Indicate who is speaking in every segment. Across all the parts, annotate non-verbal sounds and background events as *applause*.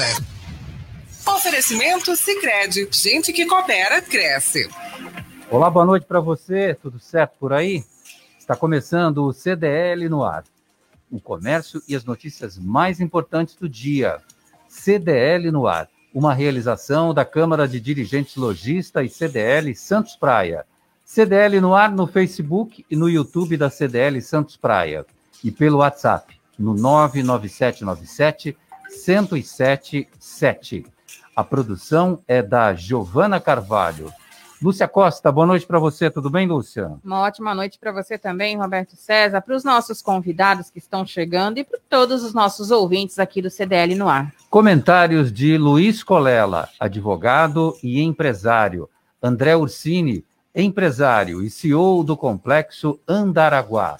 Speaker 1: casa. Oferecimento Sicredi, gente que coopera cresce.
Speaker 2: Olá, boa noite para você. Tudo certo por aí? Está começando o CDL no ar. O comércio e as notícias mais importantes do dia. CDL no ar, uma realização da Câmara de Dirigentes Logista e CDL Santos Praia. CDL no ar no Facebook e no YouTube da CDL Santos Praia e pelo WhatsApp no 99797 1077. A produção é da Giovana Carvalho. Lúcia Costa, boa noite para você, tudo bem, Lúcia?
Speaker 3: Uma ótima noite para você também, Roberto César, para os nossos convidados que estão chegando e para todos os nossos ouvintes aqui do CDL no ar.
Speaker 2: Comentários de Luiz Colela, advogado e empresário. André Ursini, empresário e CEO do Complexo Andaraguá.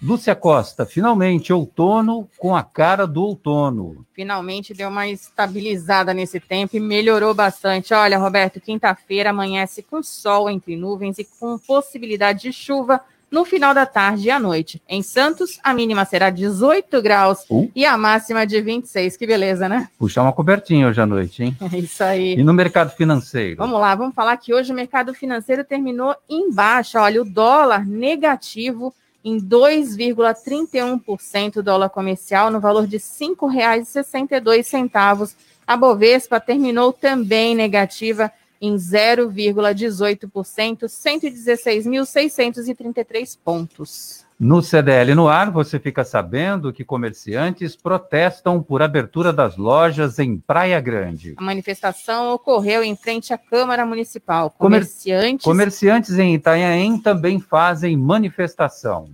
Speaker 2: Lúcia Costa, finalmente outono com a cara do outono.
Speaker 3: Finalmente deu uma estabilizada nesse tempo e melhorou bastante. Olha, Roberto, quinta-feira amanhece com sol entre nuvens e com possibilidade de chuva no final da tarde e à noite. Em Santos, a mínima será 18 graus uh. e a máxima de 26. Que beleza, né?
Speaker 2: Puxar uma cobertinha hoje à noite, hein?
Speaker 3: É *laughs* isso aí.
Speaker 2: E no mercado financeiro?
Speaker 3: Vamos lá, vamos falar que hoje o mercado financeiro terminou em baixa. Olha, o dólar negativo em 2,31% dólar comercial, no valor de R$ 5,62. A Bovespa terminou também negativa em 0,18%, 116.633 pontos.
Speaker 2: No CDL no ar, você fica sabendo que comerciantes protestam por abertura das lojas em Praia Grande.
Speaker 3: A manifestação ocorreu em frente à Câmara Municipal. Comerciantes,
Speaker 2: Comerciantes em Itanhaém também fazem manifestação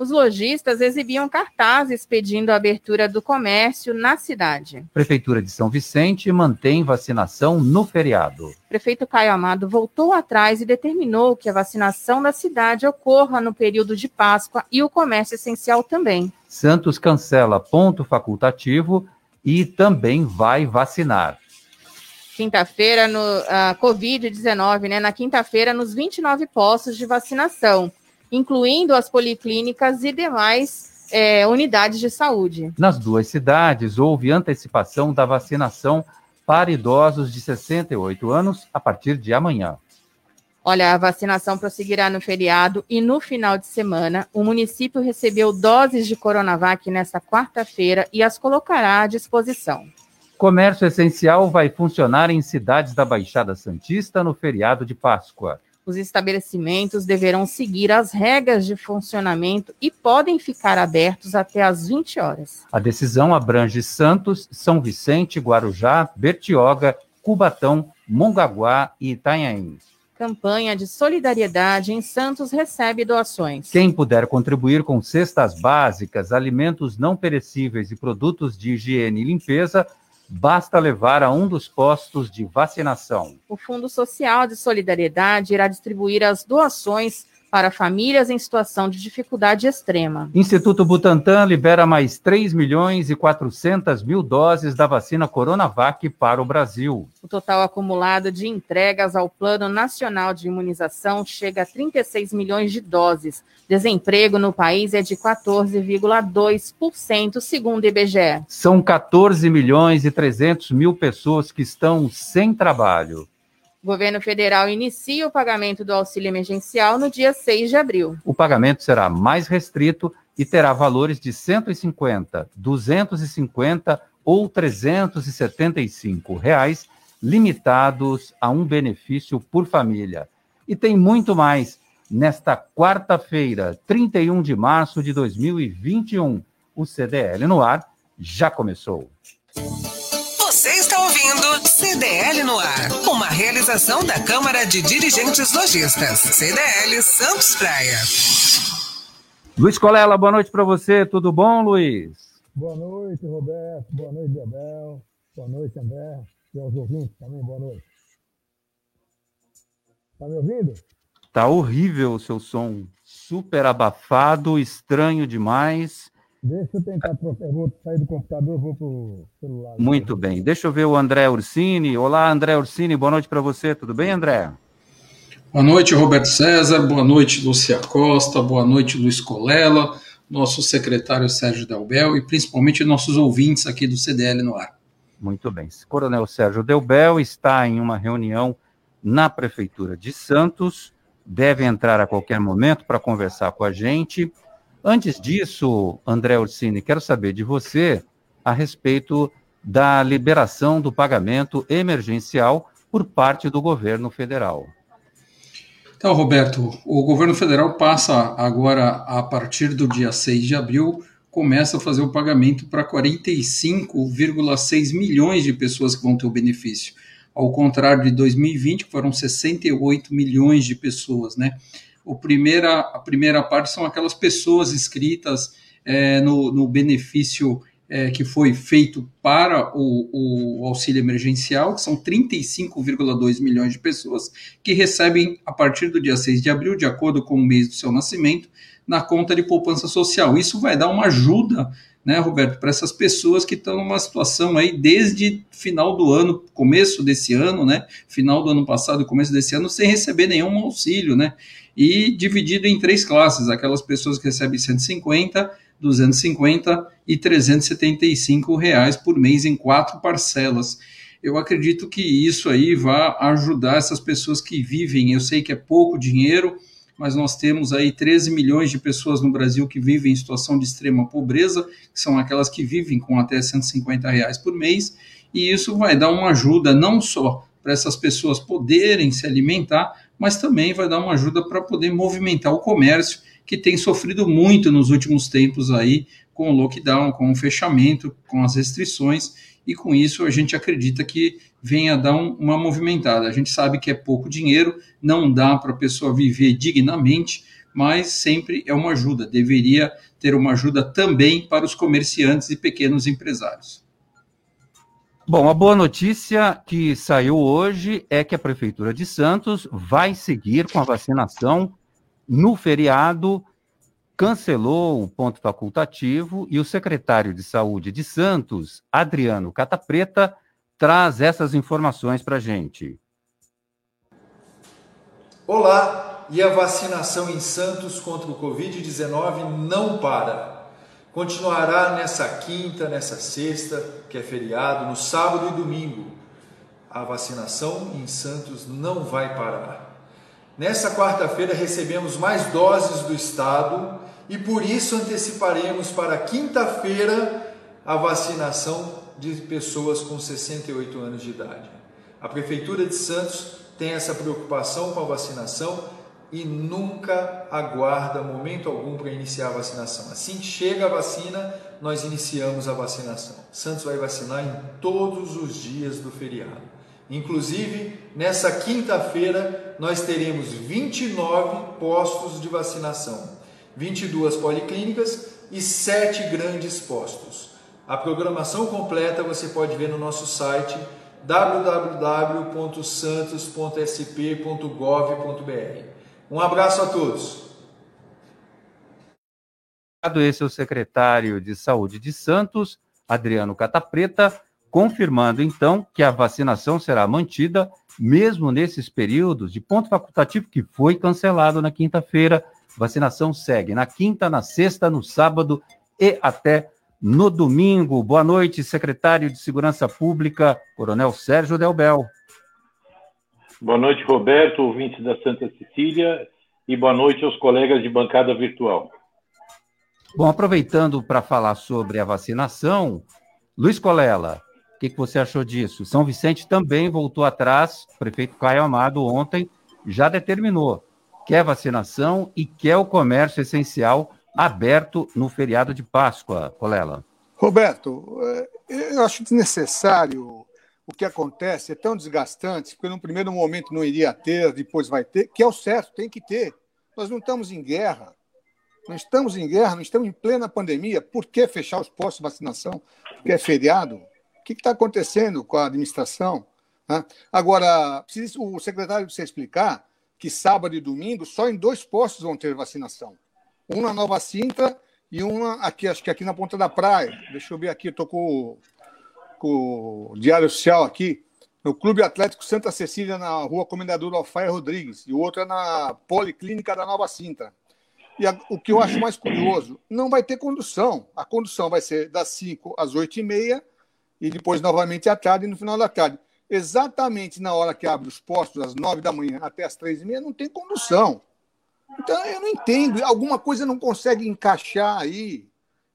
Speaker 3: os lojistas exibiam cartazes pedindo a abertura do comércio na cidade.
Speaker 2: Prefeitura de São Vicente mantém vacinação no feriado.
Speaker 3: Prefeito Caio Amado voltou atrás e determinou que a vacinação da cidade ocorra no período de Páscoa e o comércio essencial também.
Speaker 2: Santos cancela ponto facultativo e também vai vacinar
Speaker 3: quinta-feira no uh, Covid-19, né? Na quinta-feira, nos 29 postos de vacinação incluindo as policlínicas e demais é, unidades de saúde.
Speaker 2: Nas duas cidades, houve antecipação da vacinação para idosos de 68 anos a partir de amanhã.
Speaker 3: Olha, a vacinação prosseguirá no feriado e no final de semana. O município recebeu doses de Coronavac nesta quarta-feira e as colocará à disposição.
Speaker 2: Comércio essencial vai funcionar em cidades da Baixada Santista no feriado de Páscoa.
Speaker 3: Os estabelecimentos deverão seguir as regras de funcionamento e podem ficar abertos até às 20 horas.
Speaker 2: A decisão abrange Santos, São Vicente, Guarujá, Bertioga, Cubatão, Mongaguá e Itanhaém.
Speaker 3: Campanha de solidariedade em Santos recebe doações.
Speaker 2: Quem puder contribuir com cestas básicas, alimentos não perecíveis e produtos de higiene e limpeza basta levar a um dos postos de vacinação.
Speaker 3: O Fundo Social de Solidariedade irá distribuir as doações para famílias em situação de dificuldade extrema.
Speaker 2: Instituto Butantan libera mais 3 milhões e 400 mil doses da vacina Coronavac para o Brasil.
Speaker 3: O total acumulado de entregas ao Plano Nacional de Imunização chega a 36 milhões de doses. Desemprego no país é de 14,2%, segundo o IBGE.
Speaker 2: São 14 milhões e 300 mil pessoas que estão sem trabalho.
Speaker 3: O governo federal inicia o pagamento do auxílio emergencial no dia 6 de abril.
Speaker 2: O pagamento será mais restrito e terá valores de 150, 250 ou 375 reais, limitados a um benefício por família. E tem muito mais. Nesta quarta-feira, 31 de março de 2021, o CDL no ar já começou.
Speaker 1: CDL no ar, uma realização da Câmara de Dirigentes Lojistas, CDL Santos Praia.
Speaker 2: Luiz Colela, boa noite para você, tudo bom, Luiz?
Speaker 4: Boa noite, Roberto, boa noite, Abel, boa noite, André, e aos ouvintes também, boa noite. Tá me ouvindo?
Speaker 2: Tá horrível o seu som, super abafado, estranho demais.
Speaker 4: Deixa eu tentar, eu vou sair do computador, vou para o celular.
Speaker 2: Muito bem, deixa eu ver o André Ursini. Olá, André Ursini, boa noite para você, tudo bem, André?
Speaker 5: Boa noite, Roberto César, boa noite, Lúcia Costa, boa noite, Luiz Colela, nosso secretário Sérgio Dalbel e principalmente nossos ouvintes aqui do CDL no ar.
Speaker 2: Muito bem. Coronel Sérgio Delbel está em uma reunião na Prefeitura de Santos, deve entrar a qualquer momento para conversar com a gente. Antes disso, André Orsini, quero saber de você a respeito da liberação do pagamento emergencial por parte do governo federal.
Speaker 5: Então, Roberto, o governo federal passa agora, a partir do dia 6 de abril, começa a fazer o pagamento para 45,6 milhões de pessoas que vão ter o benefício. Ao contrário de 2020, que foram 68 milhões de pessoas, né? O primeira, a primeira parte são aquelas pessoas inscritas é, no, no benefício é, que foi feito para o, o, auxílio emergencial, que são 35,2 milhões de pessoas que recebem a partir do dia 6 de abril, de acordo com o mês do seu nascimento, na conta de poupança social. Isso vai dar uma ajuda, né, Roberto, para essas pessoas que estão numa situação aí desde final do ano, começo desse ano, né, final do ano passado, começo desse ano, sem receber nenhum auxílio, né, e dividido em três classes, aquelas pessoas que recebem 150, 250 e 375 reais por mês em quatro parcelas. Eu acredito que isso aí vai ajudar essas pessoas que vivem. Eu sei que é pouco dinheiro, mas nós temos aí 13 milhões de pessoas no Brasil que vivem em situação de extrema pobreza, que são aquelas que vivem com até 150 reais por mês, e isso vai dar uma ajuda não só para essas pessoas poderem se alimentar, mas também vai dar uma ajuda para poder movimentar o comércio, que tem sofrido muito nos últimos tempos aí com o lockdown, com o fechamento, com as restrições, e com isso a gente acredita que venha dar um, uma movimentada. A gente sabe que é pouco dinheiro, não dá para a pessoa viver dignamente, mas sempre é uma ajuda. Deveria ter uma ajuda também para os comerciantes e pequenos empresários.
Speaker 2: Bom, a boa notícia que saiu hoje é que a Prefeitura de Santos vai seguir com a vacinação no feriado, cancelou o ponto facultativo e o secretário de Saúde de Santos, Adriano Catapreta, traz essas informações para a gente.
Speaker 6: Olá, e a vacinação em Santos contra o Covid-19 não para. Continuará nessa quinta, nessa sexta, que é feriado, no sábado e domingo. A vacinação em Santos não vai parar. Nessa quarta-feira recebemos mais doses do Estado e por isso anteciparemos para quinta-feira a vacinação de pessoas com 68 anos de idade. A Prefeitura de Santos tem essa preocupação com a vacinação e nunca aguarda momento algum para iniciar a vacinação. Assim que chega a vacina, nós iniciamos a vacinação. Santos vai vacinar em todos os dias do feriado. Inclusive, nessa quinta-feira, nós teremos 29 postos de vacinação, 22 policlínicas e 7 grandes postos. A programação completa você pode ver no nosso site www.santos.sp.gov.br. Um abraço a todos.
Speaker 2: Esse é o secretário de Saúde de Santos, Adriano Catapreta, confirmando então que a vacinação será mantida mesmo nesses períodos de ponto facultativo que foi cancelado na quinta-feira. Vacinação segue na quinta, na sexta, no sábado e até no domingo. Boa noite, secretário de Segurança Pública, Coronel Sérgio Delbel.
Speaker 7: Boa noite, Roberto, ouvintes da Santa Cecília, e boa noite aos colegas de bancada virtual.
Speaker 2: Bom, aproveitando para falar sobre a vacinação, Luiz Colela, o que, que, você achou disso? São Vicente também voltou atrás, o prefeito Caio Amado ontem já determinou, quer vacinação e quer o comércio essencial aberto no feriado de Páscoa, Colela.
Speaker 8: Roberto, é, eu acho desnecessário o que acontece, é tão desgastante, porque no primeiro momento não iria ter, depois vai ter, que é o certo, tem que ter. Nós não estamos em guerra. Não estamos em guerra, não estamos em plena pandemia. Por que fechar os postos de vacinação? Porque é feriado? O que está acontecendo com a administração? Agora, o secretário precisa explicar que sábado e domingo só em dois postos vão ter vacinação um na Nova Cinta e uma aqui, acho que aqui na Ponta da Praia. Deixa eu ver aqui, estou com, com o Diário Oficial aqui. No Clube Atlético Santa Cecília, na rua Comendador Alfaia Rodrigues. E o outro é na Policlínica da Nova Cinta. E a, o que eu acho mais curioso, não vai ter condução. A condução vai ser das 5 às 8 e meia e depois novamente à tarde e no final da tarde. Exatamente na hora que abre os postos, às nove da manhã até às três e meia, não tem condução. Então, eu não entendo. Alguma coisa não consegue encaixar aí.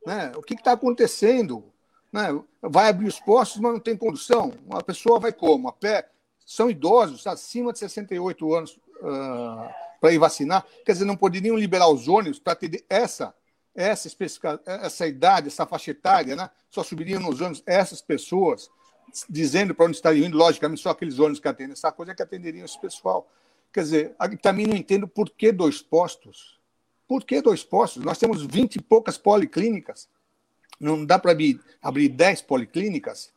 Speaker 8: Né? O que está acontecendo? Né? Vai abrir os postos, mas não tem condução. Uma pessoa vai como? A pé? São idosos, acima de 68 anos, uh, para ir vacinar. Quer dizer, não poderiam liberar os ônibus para ter essa essa, essa idade, essa faixa etária, né? só subiriam nos ônibus essas pessoas, dizendo para onde estariam indo, logicamente, só aqueles ônibus que atendem essa coisa que atenderiam esse pessoal. Quer dizer, também não entendo por que dois postos. Por que dois postos? Nós temos 20 e poucas policlínicas. Não dá para abrir, abrir 10 policlínicas?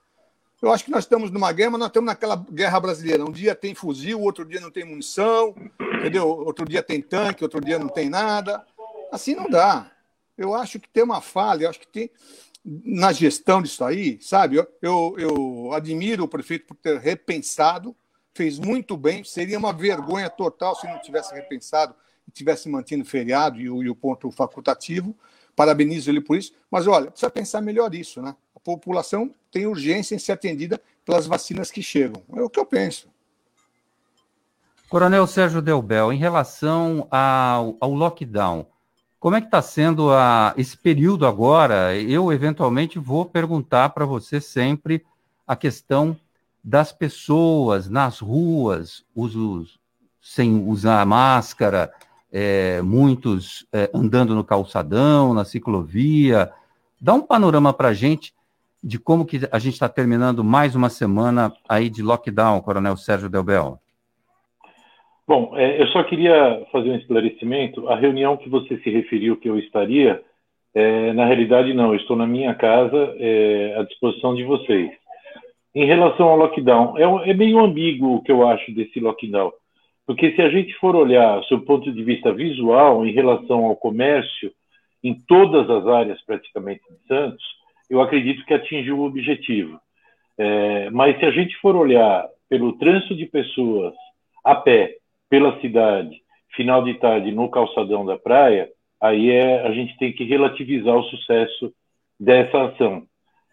Speaker 8: Eu acho que nós estamos numa guerra, mas nós estamos naquela guerra brasileira. Um dia tem fuzil, outro dia não tem munição, entendeu? Outro dia tem tanque, outro dia não tem nada. Assim não dá. Eu acho que tem uma falha, eu acho que tem na gestão disso aí, sabe? Eu, eu, eu admiro o prefeito por ter repensado fez muito bem. Seria uma vergonha total se não tivesse repensado e tivesse mantido feriado e o, e o ponto facultativo. Parabenizo ele por isso. Mas olha, precisa pensar melhor isso, né? A população tem urgência em ser atendida pelas vacinas que chegam. É o que eu penso.
Speaker 2: Coronel Sérgio Delbel, em relação ao, ao lockdown, como é que está sendo a, esse período agora? Eu, eventualmente, vou perguntar para você sempre a questão das pessoas nas ruas, sem usar máscara, é, muitos é, andando no calçadão, na ciclovia. Dá um panorama para a gente de como que a gente está terminando mais uma semana aí de lockdown, Coronel Sérgio Delbel.
Speaker 7: Bom, é, eu só queria fazer um esclarecimento. A reunião que você se referiu que eu estaria, é, na realidade não, eu estou na minha casa é, à disposição de vocês. Em relação ao lockdown, é, é meio ambíguo o que eu acho desse lockdown. Porque se a gente for olhar o ponto de vista visual em relação ao comércio, em todas as áreas praticamente de Santos, eu acredito que atingiu o objetivo. É, mas se a gente for olhar pelo trânsito de pessoas a pé pela cidade, final de tarde no calçadão da praia, aí é, a gente tem que relativizar o sucesso dessa ação.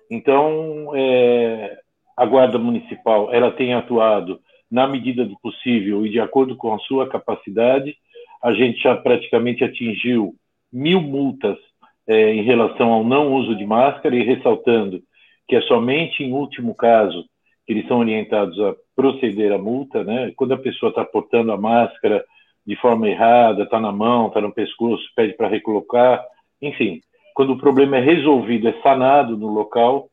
Speaker 7: Então, é, a Guarda Municipal ela tem atuado na medida do possível e de acordo com a sua capacidade. A gente já praticamente atingiu mil multas é, em relação ao não uso de máscara e ressaltando que é somente em último caso que eles são orientados a proceder à multa, né? Quando a pessoa está portando a máscara de forma errada, está na mão, está no pescoço, pede para recolocar, enfim, quando o problema é resolvido, é sanado no local,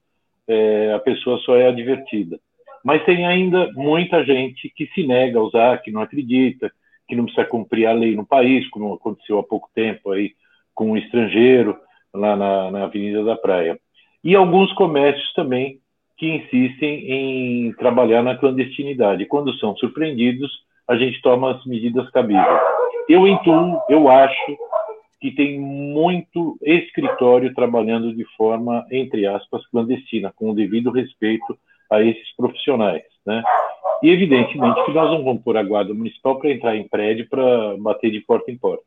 Speaker 7: é, a pessoa só é advertida. Mas tem ainda muita gente que se nega a usar, que não acredita, que não precisa cumprir a lei no país, como aconteceu há pouco tempo aí com um estrangeiro lá na, na Avenida da Praia. E alguns comércios também que insistem em trabalhar na clandestinidade. Quando são surpreendidos, a gente toma as medidas cabíveis. Eu intuo, eu acho que tem muito escritório trabalhando de forma, entre aspas, clandestina, com o devido respeito a esses profissionais. Né? E, evidentemente, que nós não vamos pôr a guarda municipal para entrar em prédio para bater de porta em porta.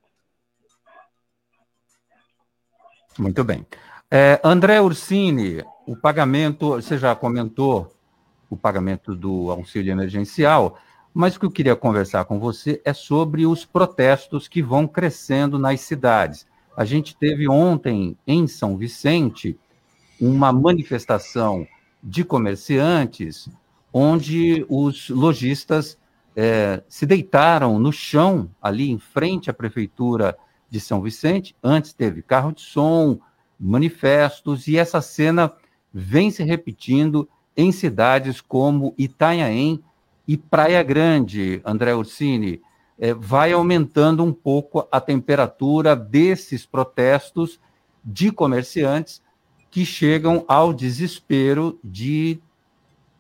Speaker 2: Muito bem. É, André Ursini, o pagamento, você já comentou o pagamento do auxílio emergencial, mas o que eu queria conversar com você é sobre os protestos que vão crescendo nas cidades. A gente teve ontem em São Vicente uma manifestação de comerciantes onde os lojistas é, se deitaram no chão ali em frente à prefeitura de São Vicente. Antes teve carro de som, manifestos e essa cena vem se repetindo em cidades como Itanhaém e Praia Grande, André Ursini, é, vai aumentando um pouco a temperatura desses protestos de comerciantes que chegam ao desespero de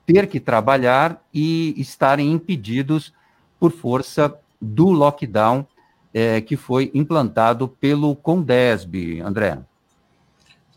Speaker 2: ter que trabalhar e estarem impedidos por força do lockdown é, que foi implantado pelo Condesb, André.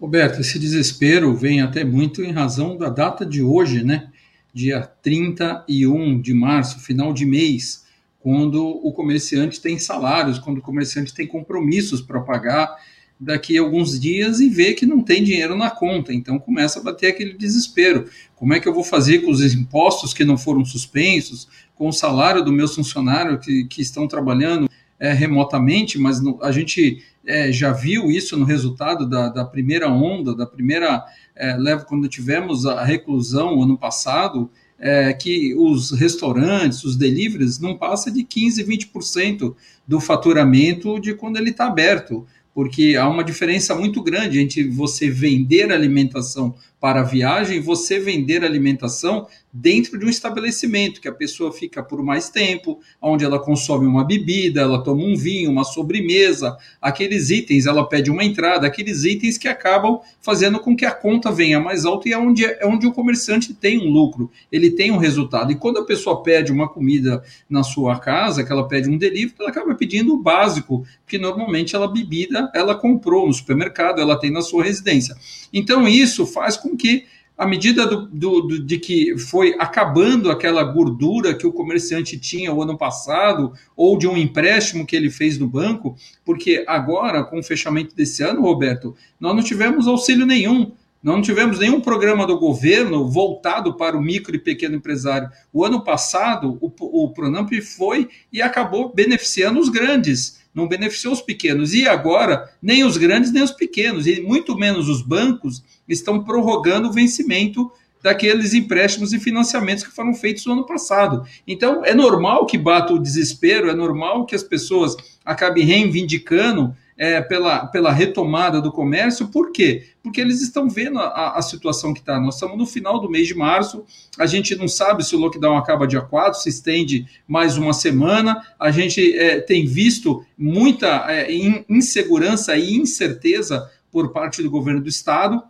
Speaker 5: Roberto, esse desespero vem até muito em razão da data de hoje, né? dia 31 de março, final de mês, quando o comerciante tem salários, quando o comerciante tem compromissos para pagar daqui a alguns dias e vê que não tem dinheiro na conta. Então começa a bater aquele desespero. Como é que eu vou fazer com os impostos que não foram suspensos, com o salário do meu funcionário que, que estão trabalhando é, remotamente, mas no, a gente é, já viu isso no resultado da, da primeira onda, da primeira é, leva, quando tivemos a reclusão ano passado, é, que os restaurantes, os deliveries, não passa de 15, 20% do faturamento de quando ele está aberto porque há uma diferença muito grande entre você vender alimentação para a viagem você vender alimentação dentro de um estabelecimento, que a pessoa fica por mais tempo, onde ela consome uma bebida, ela toma um vinho, uma sobremesa, aqueles itens, ela pede uma entrada, aqueles itens que acabam fazendo com que a conta venha mais alta e é onde, é onde o comerciante tem um lucro, ele tem um resultado. E quando a pessoa pede uma comida na sua casa, que ela pede um delivery, ela acaba pedindo o básico, que normalmente ela bebida, ela comprou no supermercado, ela tem na sua residência. Então isso faz com que à medida do, do, do, de que foi acabando aquela gordura que o comerciante tinha o ano passado, ou de um empréstimo que ele fez no banco, porque agora, com o fechamento desse ano, Roberto, nós não tivemos auxílio nenhum. Não tivemos nenhum programa do governo voltado para o micro e pequeno empresário. O ano passado, o, o Pronamp foi e acabou beneficiando os grandes, não beneficiou os pequenos. E agora, nem os grandes nem os pequenos, e muito menos os bancos estão prorrogando o vencimento daqueles empréstimos e financiamentos que foram feitos no ano passado. Então, é normal que bata o desespero, é normal que as pessoas acabem reivindicando é, pela, pela retomada do comércio, por quê? Porque eles estão vendo a, a situação que está. Nós estamos no final do mês de março, a gente não sabe se o lockdown acaba dia 4, se estende mais uma semana, a gente é, tem visto muita é, insegurança e incerteza por parte do governo do estado.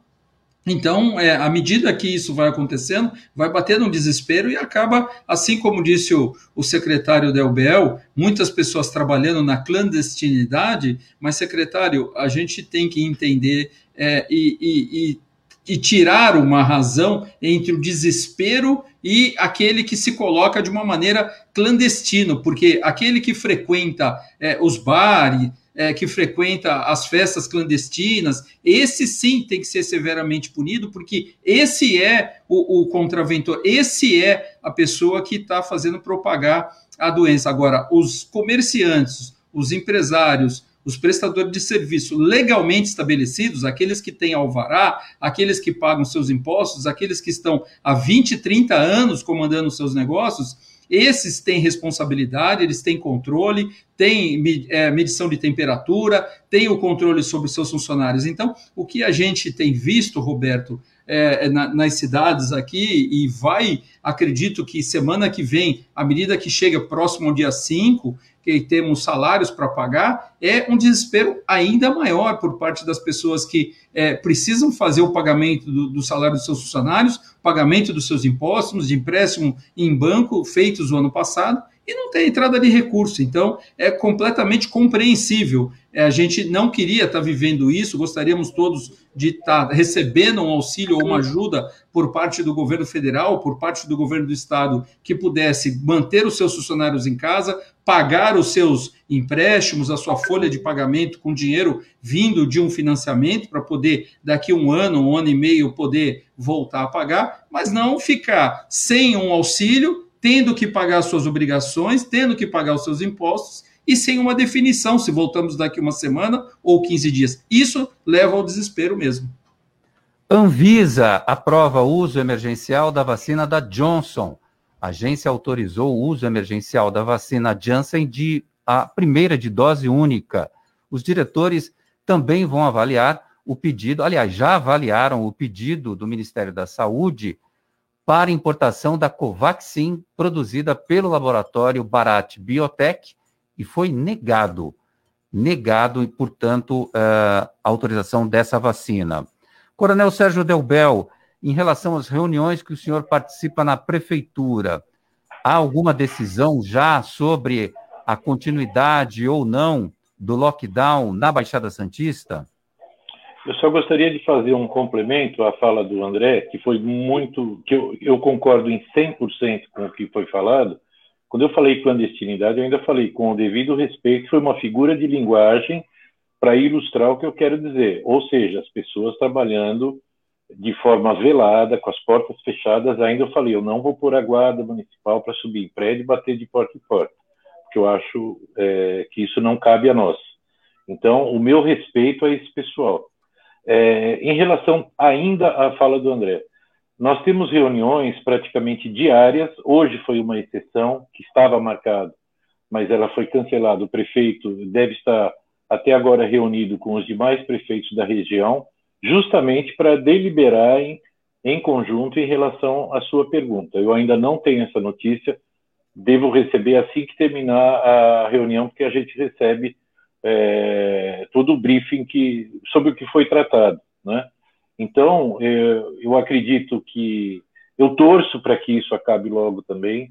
Speaker 5: Então, é, à medida que isso vai acontecendo, vai batendo um desespero e acaba, assim como disse o, o secretário Delbel, muitas pessoas trabalhando na clandestinidade, mas, secretário, a gente tem que entender é, e, e, e, e tirar uma razão entre o desespero e aquele que se coloca de uma maneira clandestino, porque aquele que frequenta é, os bares, é, que frequenta as festas clandestinas, esse sim tem que ser severamente punido, porque esse é o, o contraventor, esse é a pessoa que está fazendo propagar a doença. Agora, os comerciantes, os empresários, os prestadores de serviço legalmente estabelecidos, aqueles que têm alvará, aqueles que pagam seus impostos, aqueles que estão há 20, 30 anos comandando seus negócios, esses têm responsabilidade, eles têm controle, têm é, medição de temperatura, têm o controle sobre seus funcionários. Então, o que a gente tem visto, Roberto, é, é na, nas cidades aqui, e vai, acredito que semana que vem, à medida que chega próximo ao dia 5, que temos salários para pagar, é um desespero ainda maior por parte das pessoas que é, precisam fazer o pagamento do, do, salário dos seus funcionários, pagamento dos seus impostos, de empréstimo em banco feitos no ano passado, e não tem entrada de recurso. Então, é completamente compreensível. É, a gente não queria estar tá vivendo isso, gostaríamos todos de estar tá recebendo um auxílio ou uma ajuda por parte do governo federal, por parte do governo do estado, que pudesse manter os seus funcionários em casa, pagar os seus empréstimos, a sua folha de pagamento com dinheiro vindo de um financiamento para poder, daqui um ano, um ano e meio, poder voltar a pagar, mas não ficar sem um auxílio tendo que pagar suas obrigações, tendo que pagar os seus impostos e sem uma definição se voltamos daqui uma semana ou 15 dias. Isso leva ao desespero mesmo.
Speaker 2: Anvisa aprova o uso emergencial da vacina da Johnson. A agência autorizou o uso emergencial da vacina Janssen de a primeira de dose única. Os diretores também vão avaliar o pedido, aliás, já avaliaram o pedido do Ministério da Saúde para importação da Covaxin, produzida pelo laboratório Barat Biotech, e foi negado, negado, e, portanto, a autorização dessa vacina. Coronel Sérgio Delbel, em relação às reuniões que o senhor participa na prefeitura, há alguma decisão já sobre a continuidade ou não do lockdown na Baixada Santista?
Speaker 7: Eu só gostaria de fazer um complemento à fala do André, que foi muito. que eu, eu concordo em 100% com o que foi falado. Quando eu falei clandestinidade, eu ainda falei com o devido respeito, foi uma figura de linguagem para ilustrar o que eu quero dizer. Ou seja, as pessoas trabalhando de forma velada, com as portas fechadas, ainda eu falei, eu não vou pôr a guarda municipal para subir em prédio e bater de porta em porta, porque eu acho é, que isso não cabe a nós. Então, o meu respeito a esse pessoal. É, em relação ainda à fala do André, nós temos reuniões praticamente diárias. Hoje foi uma exceção que estava marcado, mas ela foi cancelada. O prefeito deve estar até agora reunido com os demais prefeitos da região justamente para deliberarem em conjunto em relação à sua pergunta. Eu ainda não tenho essa notícia, devo receber assim que terminar a reunião, porque a gente recebe é, todo o briefing que, sobre o que foi tratado. Né? Então, eu, eu acredito que eu torço para que isso acabe logo também,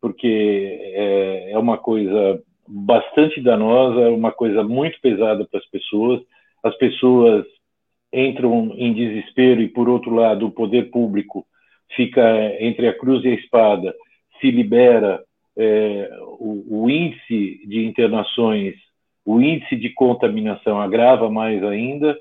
Speaker 7: porque é, é uma coisa bastante danosa, é uma coisa muito pesada para as pessoas. As pessoas entram em desespero e, por outro lado, o poder público fica entre a cruz e a espada, se libera é, o, o, índice de internações, o índice de contaminação agrava mais ainda.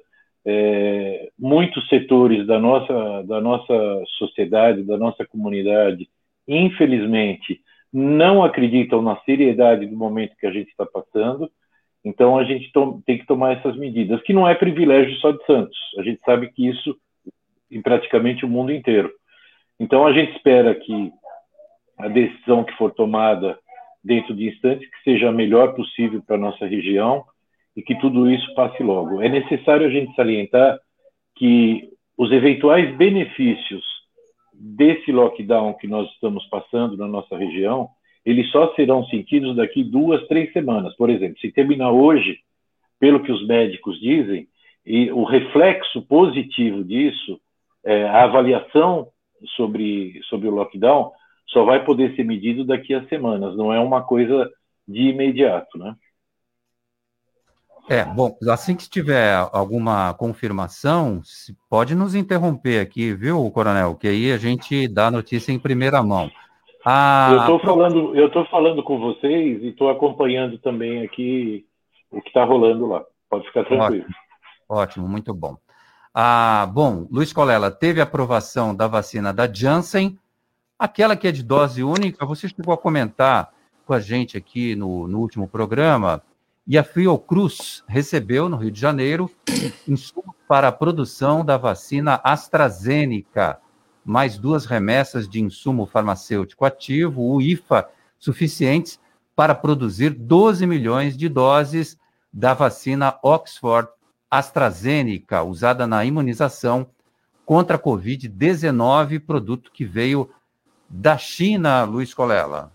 Speaker 7: É, muitos setores da nossa, da nossa sociedade, da nossa comunidade, infelizmente, não acreditam na seriedade do momento que a gente está passando então a gente tem que tomar essas medidas, que não é privilégio só de Santos. A gente sabe que isso em praticamente o mundo inteiro. Então a gente espera que a decisão que for tomada dentro de instantes que seja a melhor possível para a nossa região e que tudo isso passe logo. É necessário a gente salientar que os eventuais benefícios desse lockdown que nós estamos passando na nossa região eles só serão sentidos daqui duas, três semanas. Por exemplo, se terminar hoje, pelo que os médicos dizem, e o reflexo positivo disso, é, a avaliação sobre, sobre o lockdown, só vai poder ser medido daqui a semanas, não é uma coisa de imediato, né?
Speaker 2: É, bom, assim que tiver alguma confirmação, pode nos interromper aqui, viu, Coronel? Que aí a gente dá a notícia em primeira mão.
Speaker 7: Ah, eu estou falando, eu tô falando com vocês e estou acompanhando também aqui o que está rolando lá. Pode ficar tranquilo.
Speaker 2: Ótimo, ótimo muito bom. Ah, bom, Luiz Colela, teve aprovação da vacina da Janssen, aquela que é de dose única, você chegou a comentar com a gente aqui no, no último programa, e a Fiocruz recebeu, no Rio de Janeiro, *coughs* insumos para a produção da vacina AstraZeneca. Mais duas remessas de insumo farmacêutico ativo, o IFA, suficientes para produzir 12 milhões de doses da vacina Oxford AstraZeneca, usada na imunização contra a Covid-19, produto que veio da China, Luiz Colela.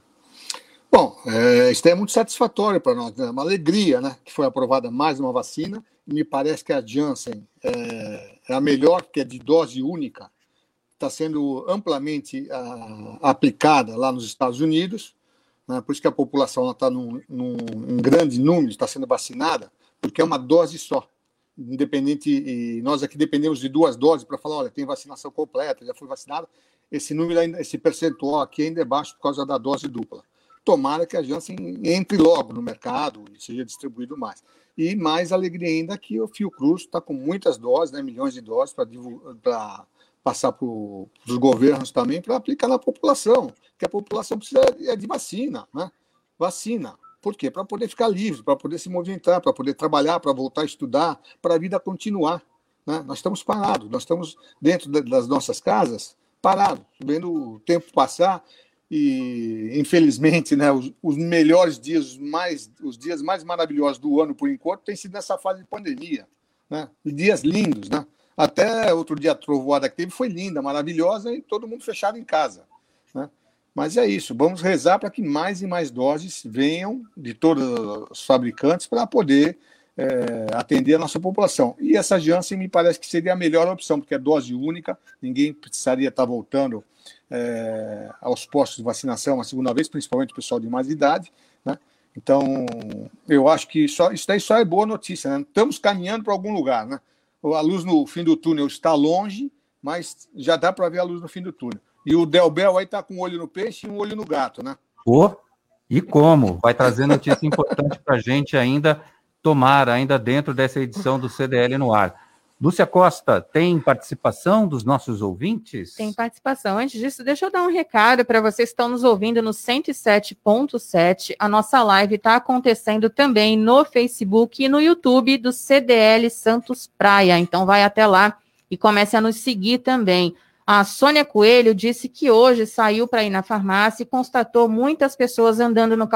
Speaker 8: Bom, é, isso é muito satisfatório para nós, né? é uma alegria, né? Que foi aprovada mais uma vacina. Me parece que a Janssen é, é a melhor, que é de dose única está sendo amplamente uh, aplicada lá nos Estados Unidos, né? por isso que a população está num, grande número, está sendo vacinada, porque é uma dose só. Independente, nós aqui dependemos de duas doses para falar, olha, tem vacinação completa, já foi vacinada. Esse número, ainda, esse percentual aqui ainda é baixo por causa da dose dupla. Tomara que a Janssen entre logo no mercado e seja distribuído mais. E mais alegria ainda que o Fiocruz está com muitas doses, né, milhões de doses para passar para os governos também para aplicar na população, que a população precisa é de vacina, né? Vacina. Por quê? Para poder ficar livre, para poder se movimentar, para poder trabalhar, para voltar a estudar, para a vida continuar. Né? Nós estamos parados, nós estamos dentro das nossas casas, parados, vendo o tempo passar e, infelizmente, né, os, os melhores dias, mais, os dias mais maravilhosos do ano, por enquanto, têm sido nessa fase de pandemia. Né? Dias lindos, né? Até outro dia a trovoada que teve foi linda, maravilhosa e todo mundo fechado em casa. Né? Mas é isso, vamos rezar para que mais e mais doses venham de todos os fabricantes para poder é, atender a nossa população. E essa Janssen me parece que seria a melhor opção, porque é dose única, ninguém precisaria estar voltando é, aos postos de vacinação uma segunda vez, principalmente o pessoal de mais idade. Né? Então, eu acho que só, isso daí só é boa notícia. Né? Estamos caminhando para algum lugar. Né? a luz no fim do túnel está longe, mas já dá para ver a luz no fim do túnel. E o Delbel aí está com um olho no peixe e um olho no gato, né?
Speaker 2: Pô, e como? Vai trazer notícia importante para a gente ainda tomar ainda dentro dessa edição do CDL no ar. Lúcia Costa, tem participação dos nossos ouvintes?
Speaker 3: Tem participação. Antes disso, deixa eu dar um recado para vocês que estão nos ouvindo no 107.7. A nossa live está acontecendo também no Facebook e no YouTube do CDL Santos Praia. Então vai até lá e comece a nos seguir também. A Sônia Coelho disse que hoje saiu para ir na farmácia e constatou muitas pessoas andando no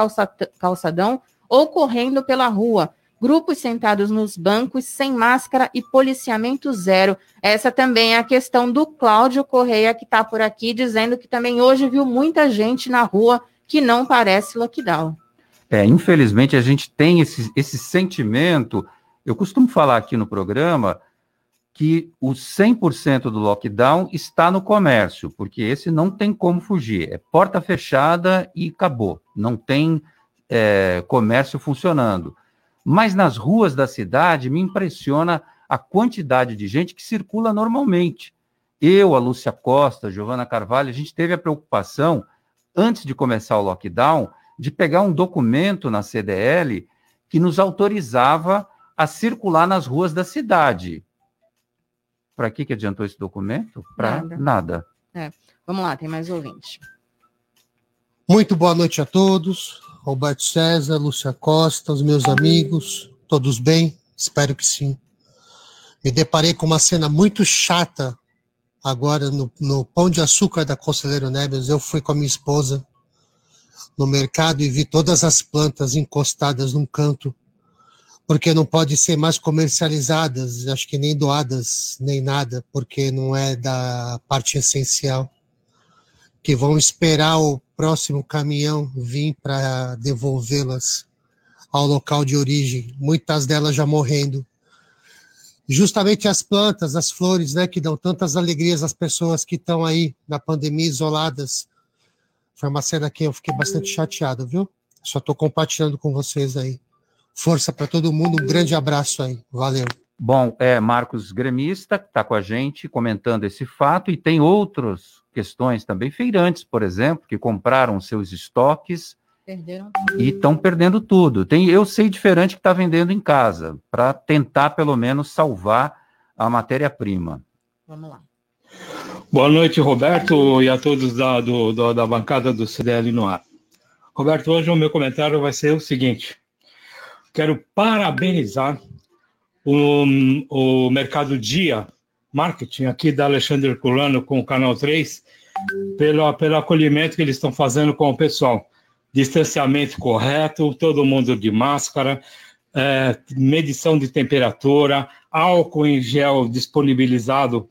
Speaker 3: calçadão ou correndo pela rua grupos sentados nos bancos, sem máscara e policiamento zero. Essa também é a questão do Cláudio Correia, que está por aqui, dizendo que também hoje viu muita gente na rua que não parece lockdown.
Speaker 2: É, infelizmente a gente tem esse, esse sentimento. Eu costumo falar aqui no programa que o 100% do lockdown está no comércio, porque esse não tem como fugir. É porta fechada e acabou. Não tem é, comércio funcionando. Mas nas ruas da cidade me impressiona a quantidade de gente que circula normalmente. Eu, a Lúcia Costa, a Giovana Carvalho, a gente teve a preocupação, antes de começar o lockdown, de pegar um documento na CDL que nos autorizava a circular nas ruas da cidade. Para que, que adiantou esse documento? Para nada. nada.
Speaker 3: É. Vamos lá, tem mais ouvinte.
Speaker 9: Muito boa noite a todos. Roberto César, Lúcia Costa, os meus amigos, todos bem? Espero que sim. Me deparei com uma cena muito chata agora no, no Pão de Açúcar da Conselheiro Neves. Eu fui com a minha esposa no mercado e vi todas as plantas encostadas num canto, porque não pode ser mais comercializadas, acho que nem doadas, nem nada, porque não é da parte essencial que vão esperar o próximo caminhão vir para devolvê-las ao local de origem, muitas delas já morrendo. Justamente as plantas, as flores, né, que dão tantas alegrias às pessoas que estão aí na pandemia isoladas. Foi uma cena que eu fiquei bastante chateado, viu? Só estou compartilhando com vocês aí. Força para todo mundo, um grande abraço aí. Valeu.
Speaker 2: Bom, é Marcos Gremista, que está com a gente comentando esse fato, e tem outros questões também, feirantes, por exemplo, que compraram seus estoques Perderam e estão perdendo tudo. Tem, eu sei de feirante que está vendendo em casa, para tentar pelo menos salvar a matéria-prima.
Speaker 3: Vamos lá.
Speaker 10: Boa noite, Roberto, e a todos da, do, do, da bancada do CDL no ar. Roberto, hoje o meu comentário vai ser o seguinte: quero parabenizar o, o Mercado Dia Marketing aqui da Alexandre Herculano com o Canal 3 pelo, pelo acolhimento que eles estão fazendo com o pessoal. Distanciamento correto, todo mundo de máscara, é, medição de temperatura, álcool em gel disponibilizado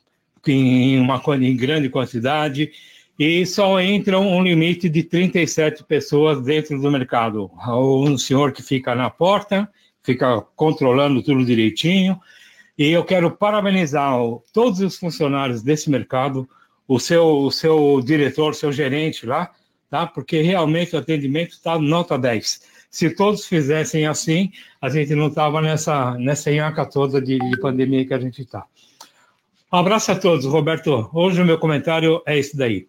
Speaker 10: em uma em grande quantidade e só entram um limite de 37 pessoas dentro do mercado. Um senhor que fica na porta, fica controlando tudo direitinho. E eu quero parabenizar todos os funcionários desse mercado, o seu, o seu diretor, seu gerente lá, tá? Porque realmente o atendimento está nota 10. Se todos fizessem assim, a gente não estava nessa, nessa enhaca toda de, de pandemia que a gente está. Abraço a todos, Roberto. Hoje o meu comentário é esse daí.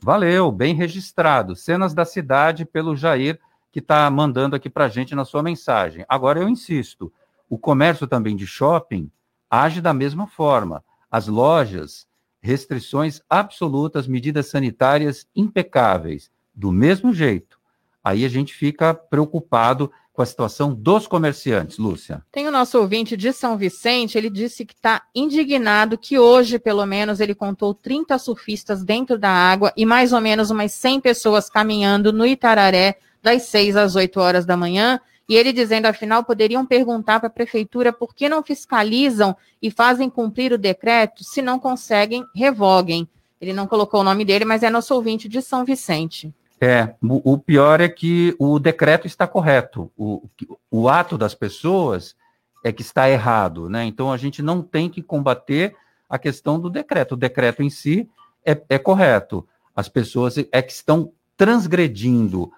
Speaker 2: Valeu, bem registrado. Cenas da cidade pelo Jair, que está mandando aqui para a gente na sua mensagem. Agora eu insisto, o comércio também de shopping age da mesma forma. As lojas restrições absolutas, medidas sanitárias impecáveis, do mesmo jeito. Aí a gente fica preocupado com a situação dos comerciantes, Lúcia.
Speaker 3: Tem o nosso ouvinte de São Vicente, ele disse que está indignado que hoje, pelo menos, ele contou 30 surfistas dentro da água e mais ou menos umas 100 pessoas caminhando no Itararé das 6 às 8 horas da manhã e ele dizendo, afinal, poderiam perguntar para a prefeitura por que não fiscalizam e fazem cumprir o decreto, se não conseguem, revoguem. Ele não colocou o nome dele, mas é nosso ouvinte de São Vicente.
Speaker 2: É, o, pior é que o decreto está correto. O, o ato das pessoas é que está errado, né? Então a gente não tem que combater a questão do decreto. O decreto em si é, é correto. As pessoas é que estão transgredindo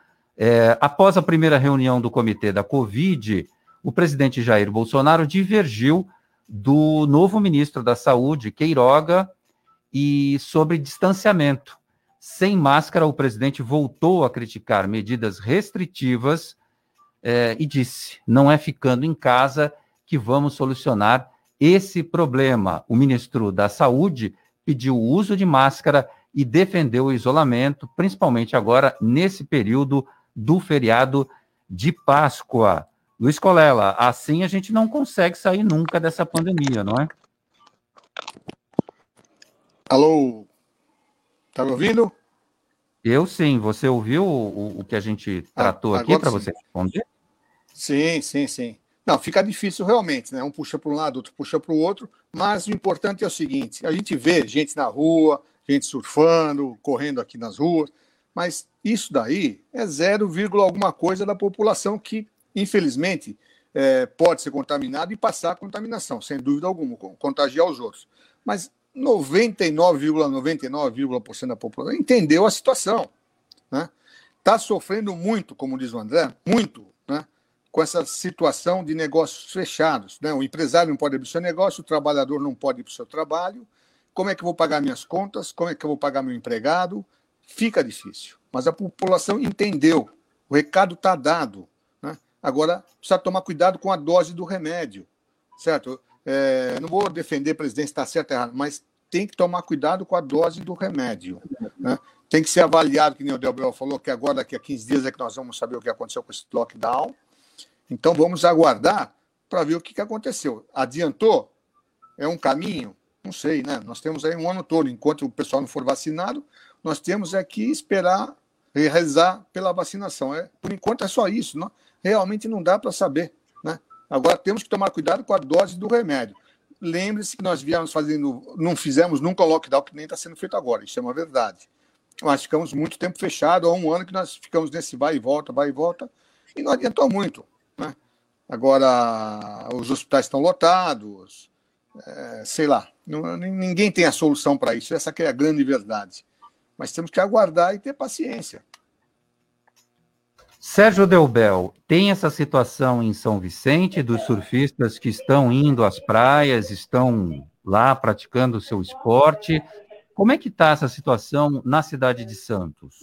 Speaker 2: é, após a primeira reunião do comitê da Covid, o presidente Jair Bolsonaro divergiu do novo ministro da Saúde, Queiroga, e sobre distanciamento. Sem máscara, o presidente voltou a criticar medidas restritivas é, e disse: não é ficando em casa que vamos solucionar esse problema. O ministro da Saúde pediu o uso de máscara e defendeu o isolamento, principalmente agora nesse período do feriado de Páscoa. Luiz Colela, assim a gente não consegue sair nunca dessa pandemia, não é?
Speaker 8: Alô? Tá me ouvindo?
Speaker 2: Eu sim. Você ouviu o, o que a gente ah, tratou ah, aqui para você responder?
Speaker 8: Sim, sim, sim. Não, fica difícil realmente, né? Um puxa para um lado, outro puxa para o outro, mas o importante é o seguinte: a gente vê gente na rua, gente surfando, correndo aqui nas ruas, mas isso daí é 0, alguma coisa da população que, infelizmente, é, pode ser contaminada e passar a contaminação, sem dúvida alguma, contagiar os outros. Mas 99,99% da população entendeu a situação. Está né? Tá sofrendo muito, como diz o André, muito, né? com essa situação de negócios fechados. Né? O empresário não pode abrir seu negócio, o trabalhador não pode ir para o seu trabalho. Como é que eu vou pagar minhas contas? Como é que eu vou pagar meu empregado? Fica difícil. Mas a população entendeu. O recado está dado. Né? Agora, precisa tomar cuidado com a dose do remédio. Certo? É, não vou defender presidente está certo ou errado, mas tem que tomar cuidado com a dose do remédio. Né? Tem que ser avaliado, que nem o Delbel falou, que agora, daqui a 15 dias, é que nós vamos saber o que aconteceu com esse lockdown. Então, vamos aguardar para ver o que, que aconteceu. Adiantou? É um caminho? Não sei, né? Nós temos aí um ano todo. Enquanto o pessoal não for vacinado, nós temos é que esperar e rezar pela vacinação. É, por enquanto é só isso. Não? Realmente não dá para saber. Né? Agora temos que tomar cuidado com a dose do remédio. Lembre-se que nós viemos fazendo, não fizemos nunca o lockdown que nem está sendo feito agora, isso é uma verdade. Mas ficamos muito tempo fechado, há um ano que nós ficamos nesse vai e volta, vai e volta, e não adiantou muito. Né? Agora, os hospitais estão lotados, é, sei lá, não, ninguém tem a solução para isso, essa é a grande verdade. Mas temos que aguardar e ter paciência.
Speaker 2: Sérgio Delbel, tem essa situação em São Vicente dos surfistas que estão indo às praias, estão lá praticando o seu esporte. Como é que está essa situação na cidade de Santos?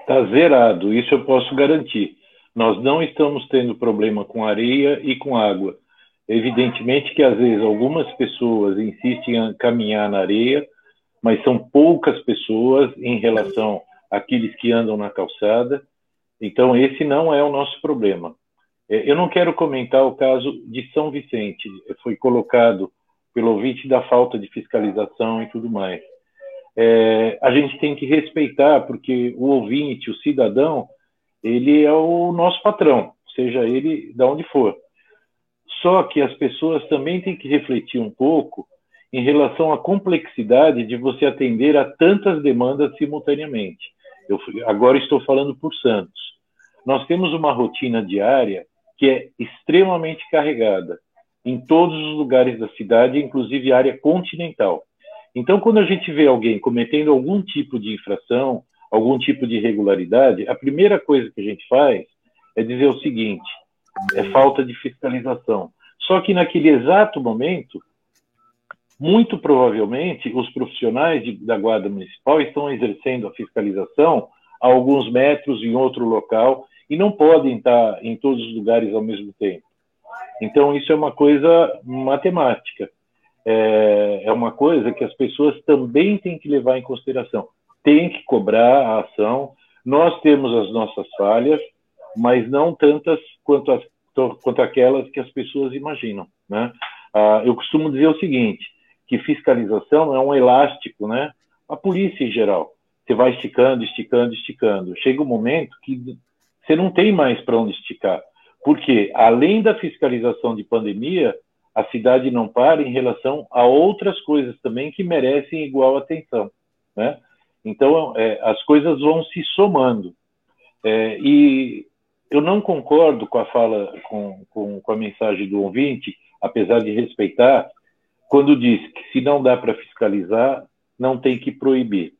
Speaker 7: Está zerado, isso eu posso garantir. Nós não estamos tendo problema com areia e com água. Evidentemente que às vezes algumas pessoas insistem em caminhar na areia, mas são poucas pessoas em relação àqueles que andam na calçada então, esse não é o nosso problema. É, eu não quero comentar o caso de São Vicente, foi colocado pelo ouvinte da falta de fiscalização e tudo mais. É, a gente tem que respeitar, porque o ouvinte, o cidadão, ele é o nosso patrão, seja ele de onde for. Só que as pessoas também têm que refletir um pouco em relação à complexidade de você atender a tantas demandas simultaneamente. Eu agora estou falando por Santos nós temos uma rotina diária que é extremamente carregada em todos os lugares da cidade, inclusive área continental. Então, quando a gente vê alguém cometendo algum tipo de infração, algum tipo de irregularidade, a primeira coisa que a gente faz é dizer o seguinte: é falta de fiscalização. Só que naquele exato momento, muito provavelmente, os profissionais de, da Guarda Municipal estão exercendo a fiscalização a alguns metros em outro local e não podem estar em todos os lugares ao mesmo tempo. Então, isso é uma coisa matemática. É, é uma coisa que as pessoas também têm que levar em consideração. Tem que cobrar a ação. Nós temos as nossas falhas, mas não tantas quanto, as, quanto aquelas que as pessoas imaginam. Né? Ah, eu costumo dizer o seguinte, que fiscalização é um elástico, né? A polícia em geral. Você vai esticando, esticando, esticando. Chega um momento que você não tem mais para onde esticar. Porque, além da fiscalização de pandemia, a cidade não para em relação a outras coisas também que merecem igual atenção. Né? Então, é, as coisas vão se somando. É, e eu não concordo com a fala, com, com, com, a mensagem do ouvinte, apesar de respeitar, quando diz que se não dá para fiscalizar, não tem que proibir.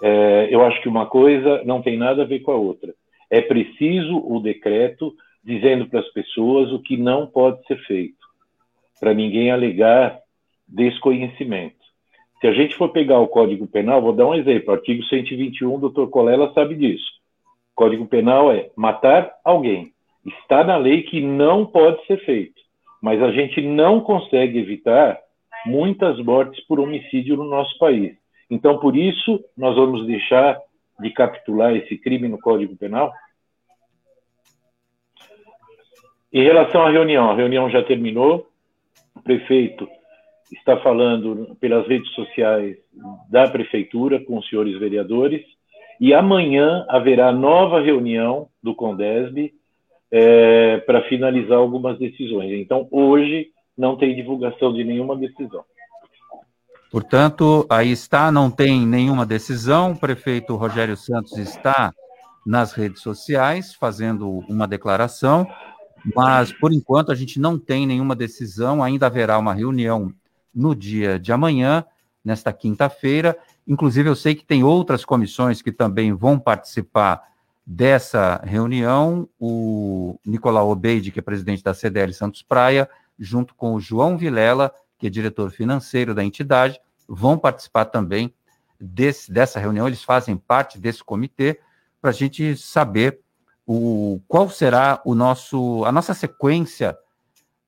Speaker 7: É, eu acho que uma coisa não tem nada a ver com a outra. É preciso o decreto dizendo para as pessoas o que não pode ser feito, para ninguém alegar desconhecimento. Se a gente for pegar o Código Penal, vou dar um exemplo, artigo 121, o doutor Colela sabe disso. Código Penal é matar alguém. Está na lei que não pode ser feito, mas a gente não consegue evitar muitas mortes por homicídio no nosso país. Então, por isso, nós vamos deixar de capitular esse crime no Código Penal? Em relação à reunião, a reunião já terminou. O prefeito está falando pelas redes sociais da prefeitura com os senhores vereadores e amanhã haverá nova reunião do Condesb é, para finalizar algumas decisões. Então, hoje não tem divulgação de nenhuma decisão.
Speaker 2: Portanto, aí está, não tem nenhuma decisão. O prefeito Rogério Santos está nas redes sociais fazendo uma declaração, mas por enquanto a gente não tem nenhuma decisão. Ainda haverá uma reunião no dia de amanhã, nesta quinta-feira. Inclusive, eu sei que tem outras comissões que também vão participar dessa reunião. O Nicolau Obeide, que é presidente da CDL Santos Praia, junto com o João Vilela, que é diretor financeiro da entidade, vão participar também desse, dessa reunião. Eles fazem parte desse comitê para a gente saber o, qual será o nosso, a nossa sequência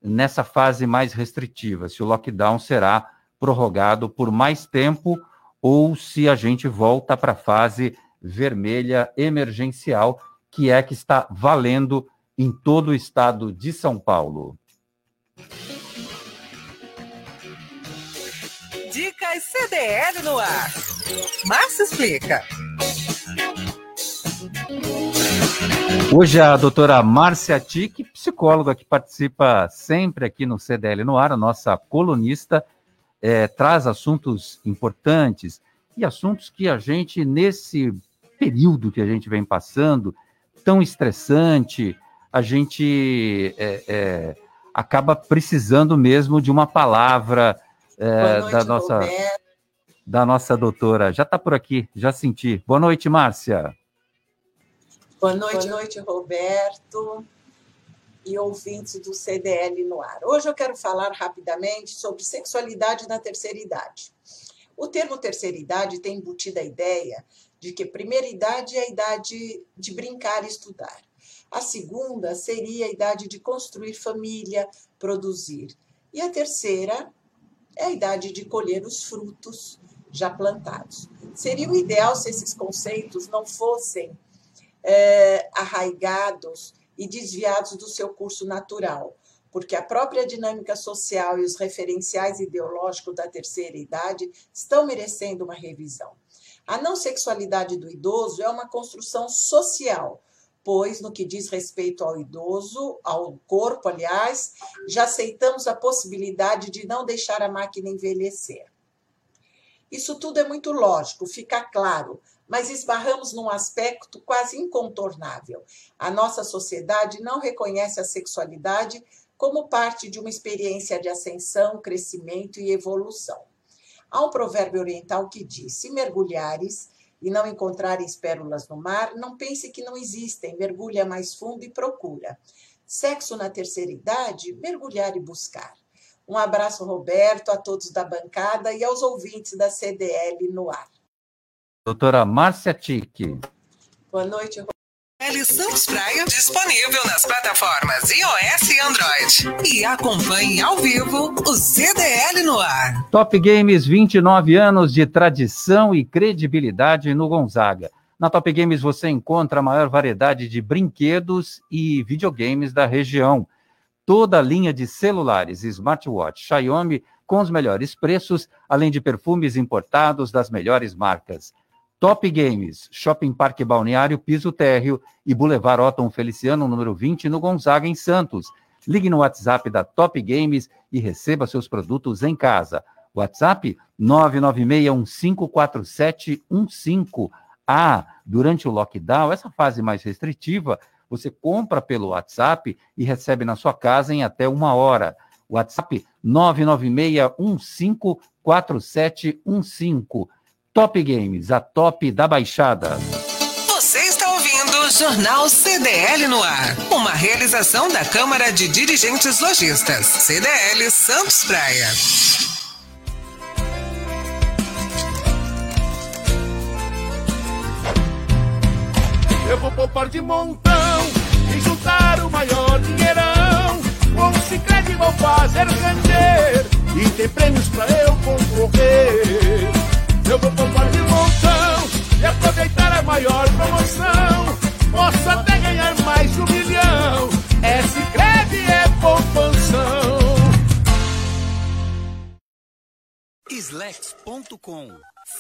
Speaker 2: nessa fase mais restritiva, se o lockdown será prorrogado por mais tempo ou se a gente volta para a fase vermelha emergencial, que é que está valendo em todo o estado de São Paulo.
Speaker 1: CDL no ar. Márcio explica.
Speaker 2: Hoje a doutora Márcia Tic, psicóloga que participa sempre aqui no CDL no ar, a nossa colunista, é, traz assuntos importantes e assuntos que a gente, nesse período que a gente vem passando, tão estressante, a gente é, é, acaba precisando mesmo de uma palavra é, noite, da nossa Roberto. Da nossa doutora. Já está por aqui, já senti. Boa noite, Márcia.
Speaker 11: Boa noite, Boa noite, Roberto e ouvintes do CDL no ar. Hoje eu quero falar rapidamente sobre sexualidade na terceira idade. O termo terceira idade tem embutida a ideia de que primeira idade é a idade de brincar e estudar. A segunda seria a idade de construir família, produzir. E a terceira é a idade de colher os frutos já plantados. Seria o ideal se esses conceitos não fossem é, arraigados e desviados do seu curso natural, porque a própria dinâmica social e os referenciais ideológicos da terceira idade estão merecendo uma revisão. A não sexualidade do idoso é uma construção social, pois, no que diz respeito ao idoso, ao corpo, aliás, já aceitamos a possibilidade de não deixar a máquina envelhecer. Isso tudo é muito lógico, fica claro, mas esbarramos num aspecto quase incontornável. A nossa sociedade não reconhece a sexualidade como parte de uma experiência de ascensão, crescimento e evolução. Há um provérbio oriental que diz: se mergulhares, e não encontrares pérolas no mar, não pense que não existem, mergulha mais fundo e procura. Sexo na terceira idade, mergulhar e buscar. Um abraço, Roberto, a todos da bancada e aos ouvintes da CDL no ar.
Speaker 2: Doutora Márcia Tique.
Speaker 11: Boa noite, Roberto.
Speaker 1: CDL Santos Praia disponível nas plataformas iOS e Android. E acompanhe ao vivo o CDL no ar.
Speaker 2: Top Games, 29 anos de tradição e credibilidade no Gonzaga. Na Top Games você encontra a maior variedade de brinquedos e videogames da região. Toda a linha de celulares e smartwatch Xiaomi com os melhores preços, além de perfumes importados das melhores marcas. Top Games, Shopping Parque Balneário, Piso Térreo e Boulevard Otton Feliciano, número 20, no Gonzaga, em Santos. Ligue no WhatsApp da Top Games e receba seus produtos em casa. WhatsApp 996154715. Ah, durante o lockdown, essa fase mais restritiva, você compra pelo WhatsApp e recebe na sua casa em até uma hora. WhatsApp 996154715. Top Games, a top da Baixada.
Speaker 1: Você está ouvindo o Jornal CDL no ar, uma realização da Câmara de Dirigentes Lojistas, CDL Santos Praia.
Speaker 12: Eu vou poupar de montão Cicred vou fazer render e tem prêmios pra eu concorrer. Eu vou poupar de montão e aproveitar a maior promoção. Posso até ganhar mais de um milhão. É Cicred, é poupanção.
Speaker 13: Slex.com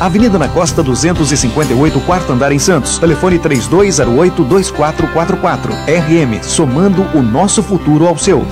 Speaker 14: Avenida na Costa 258, quarto andar em Santos. Telefone 3208-2444. RM, somando o nosso futuro ao seu.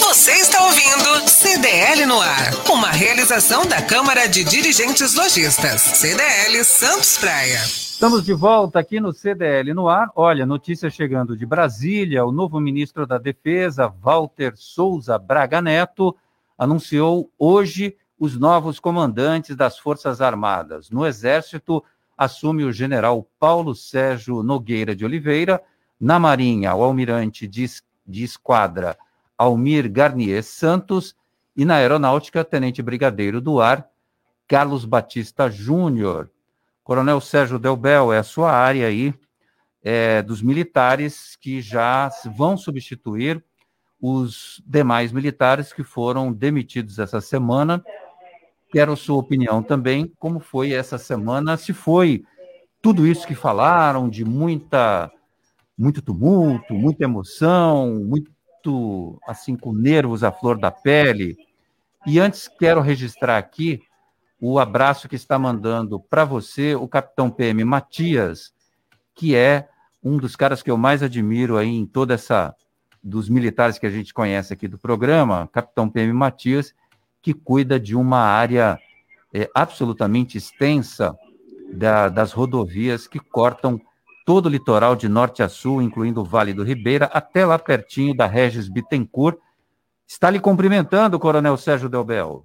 Speaker 1: Você está ouvindo CDL no ar, uma realização da Câmara de Dirigentes Lojistas, CDL Santos Praia.
Speaker 2: Estamos de volta aqui no CDL no ar. Olha, notícia chegando de Brasília: o novo ministro da Defesa, Walter Souza Braga Neto, anunciou hoje os novos comandantes das Forças Armadas. No Exército, assume o general Paulo Sérgio Nogueira de Oliveira, na Marinha, o almirante de, de esquadra Almir Garnier Santos, e na Aeronáutica, tenente brigadeiro do ar Carlos Batista Júnior. Coronel Sérgio Delbel, é a sua área aí, é, dos militares que já vão substituir os demais militares que foram demitidos essa semana Quero a sua opinião também, como foi essa semana, se foi tudo isso que falaram, de muita, muito tumulto, muita emoção, muito, assim, com nervos à flor da pele. E antes quero registrar aqui o abraço que está mandando para você o capitão PM Matias, que é um dos caras que eu mais admiro aí em toda essa dos militares que a gente conhece aqui do programa, capitão PM Matias, que cuida de uma área é, absolutamente extensa da, das rodovias que cortam todo o litoral de norte a sul, incluindo o Vale do Ribeira, até lá pertinho da Regis Bittencourt. Está lhe cumprimentando, Coronel Sérgio Delbel.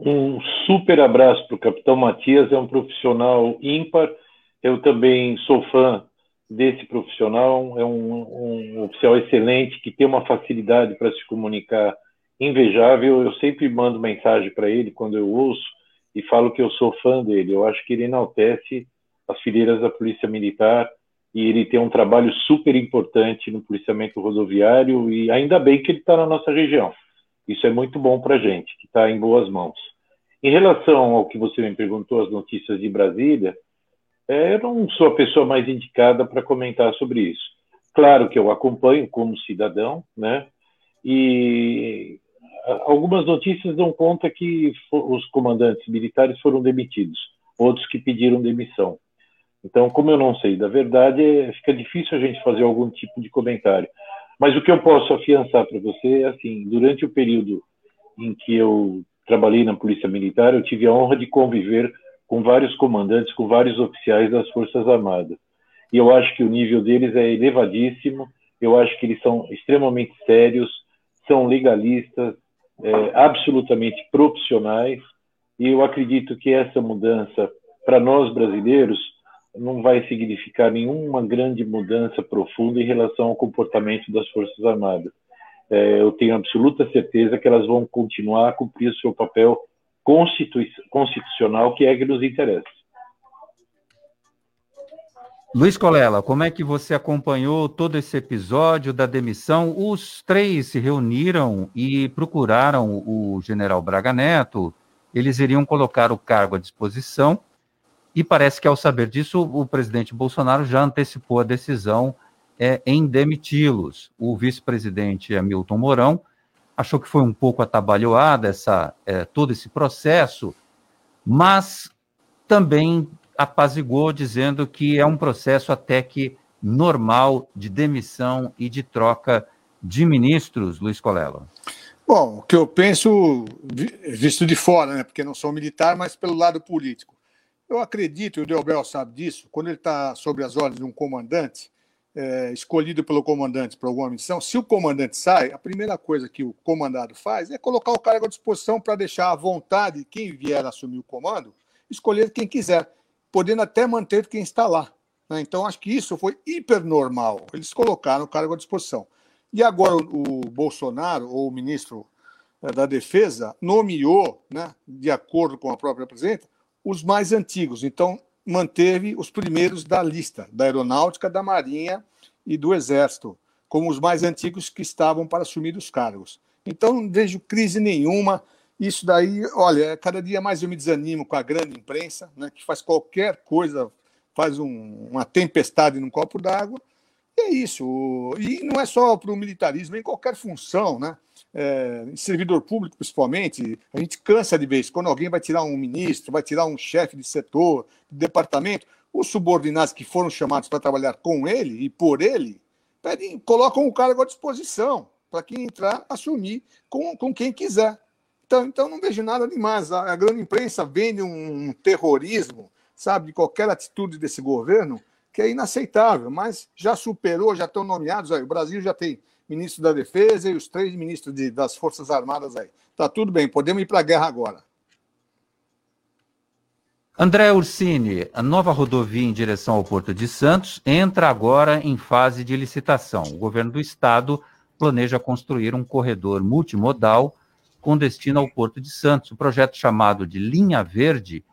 Speaker 7: Um super abraço para o capitão Matias, é um profissional ímpar. Eu também sou fã desse profissional, é um, um oficial excelente que tem uma facilidade para se comunicar invejável. Eu sempre mando mensagem para ele quando eu ouço e falo que eu sou fã dele. Eu acho que ele enaltece as fileiras da Polícia Militar e ele tem um trabalho super importante no policiamento rodoviário e ainda bem que ele está na nossa região. Isso é muito bom para a gente, que está em boas mãos. Em relação ao que você me perguntou, as notícias de Brasília, é, eu não sou a pessoa mais indicada para comentar sobre isso. Claro que eu acompanho como cidadão, né? E algumas notícias dão conta que os comandantes militares foram demitidos, outros que pediram demissão. Então, como eu não sei da verdade, é, fica difícil a gente fazer algum tipo de comentário. Mas o que eu posso afiançar para você é assim: durante o período em que eu trabalhei na Polícia Militar, eu tive a honra de conviver com vários comandantes, com vários oficiais das Forças Armadas. E eu acho que o nível deles é elevadíssimo, eu acho que eles são extremamente sérios, são legalistas, é, absolutamente profissionais, e eu acredito que essa mudança, para nós brasileiros, não vai significar nenhuma grande mudança profunda em relação ao comportamento das Forças Armadas. É, eu tenho absoluta certeza que elas vão continuar a cumprir o seu papel constitu constitucional, que é que nos interessa.
Speaker 2: Luiz Colela, como é que você acompanhou todo esse episódio da demissão? Os três se reuniram e procuraram o general Braga Neto. Eles iriam colocar o cargo à disposição. E parece que, ao saber disso, o presidente Bolsonaro já antecipou a decisão é, em demiti-los. O vice-presidente Hamilton Mourão achou que foi um pouco atabalhoada essa, é, todo esse processo, mas também apaziguou, dizendo que é um processo até que normal de demissão e de troca de ministros, Luiz Colela.
Speaker 8: Bom, o que eu penso, visto de fora, né, porque não sou militar, mas pelo lado político. Eu acredito, e o Delbel sabe disso, quando ele está sob as ordens de um comandante, é, escolhido pelo comandante para alguma missão, se o comandante sai, a primeira coisa que o comandado faz é colocar o cargo à disposição para deixar à vontade quem vier assumir o comando, escolher quem quiser podendo até manter quem está lá. Né? Então, acho que isso foi hipernormal. Eles colocaram o cargo à disposição. E agora o, Bolsonaro, ou o ministro eh, da Defesa, nomeou, né, de acordo com a própria presidenta, os mais antigos. Então, manteve os primeiros da lista, da Aeronáutica, da Marinha e do Exército, como os mais antigos que estavam para assumir os cargos. Então, não vejo crise nenhuma. Isso daí, olha, cada dia mais eu me desanimo com a grande imprensa, né, que faz qualquer coisa, faz um, uma tempestade num copo d'água. E é isso. E não é só para o militarismo, é em qualquer função, né? É, servidor público, principalmente, a gente cansa de vez. Quando alguém vai tirar um ministro, vai tirar um chefe de setor, de departamento, os subordinados que foram chamados para trabalhar com ele e por ele, pedem, colocam o cargo à disposição para quem entrar assumir com, com quem quiser. Então, então não vejo nada demais. A, a grande imprensa vende um terrorismo, sabe, de qualquer atitude desse governo, que é inaceitável, mas já superou, já estão nomeados aí. O Brasil já tem ministro da Defesa e os três ministros de, das Forças Armadas aí. Tá tudo bem, podemos ir para a guerra agora.
Speaker 2: André Ursini, a nova rodovia em direção ao Porto de Santos entra agora em fase de licitação. O governo do estado planeja construir um corredor multimodal com destino ao Porto de Santos. O projeto chamado de Linha Verde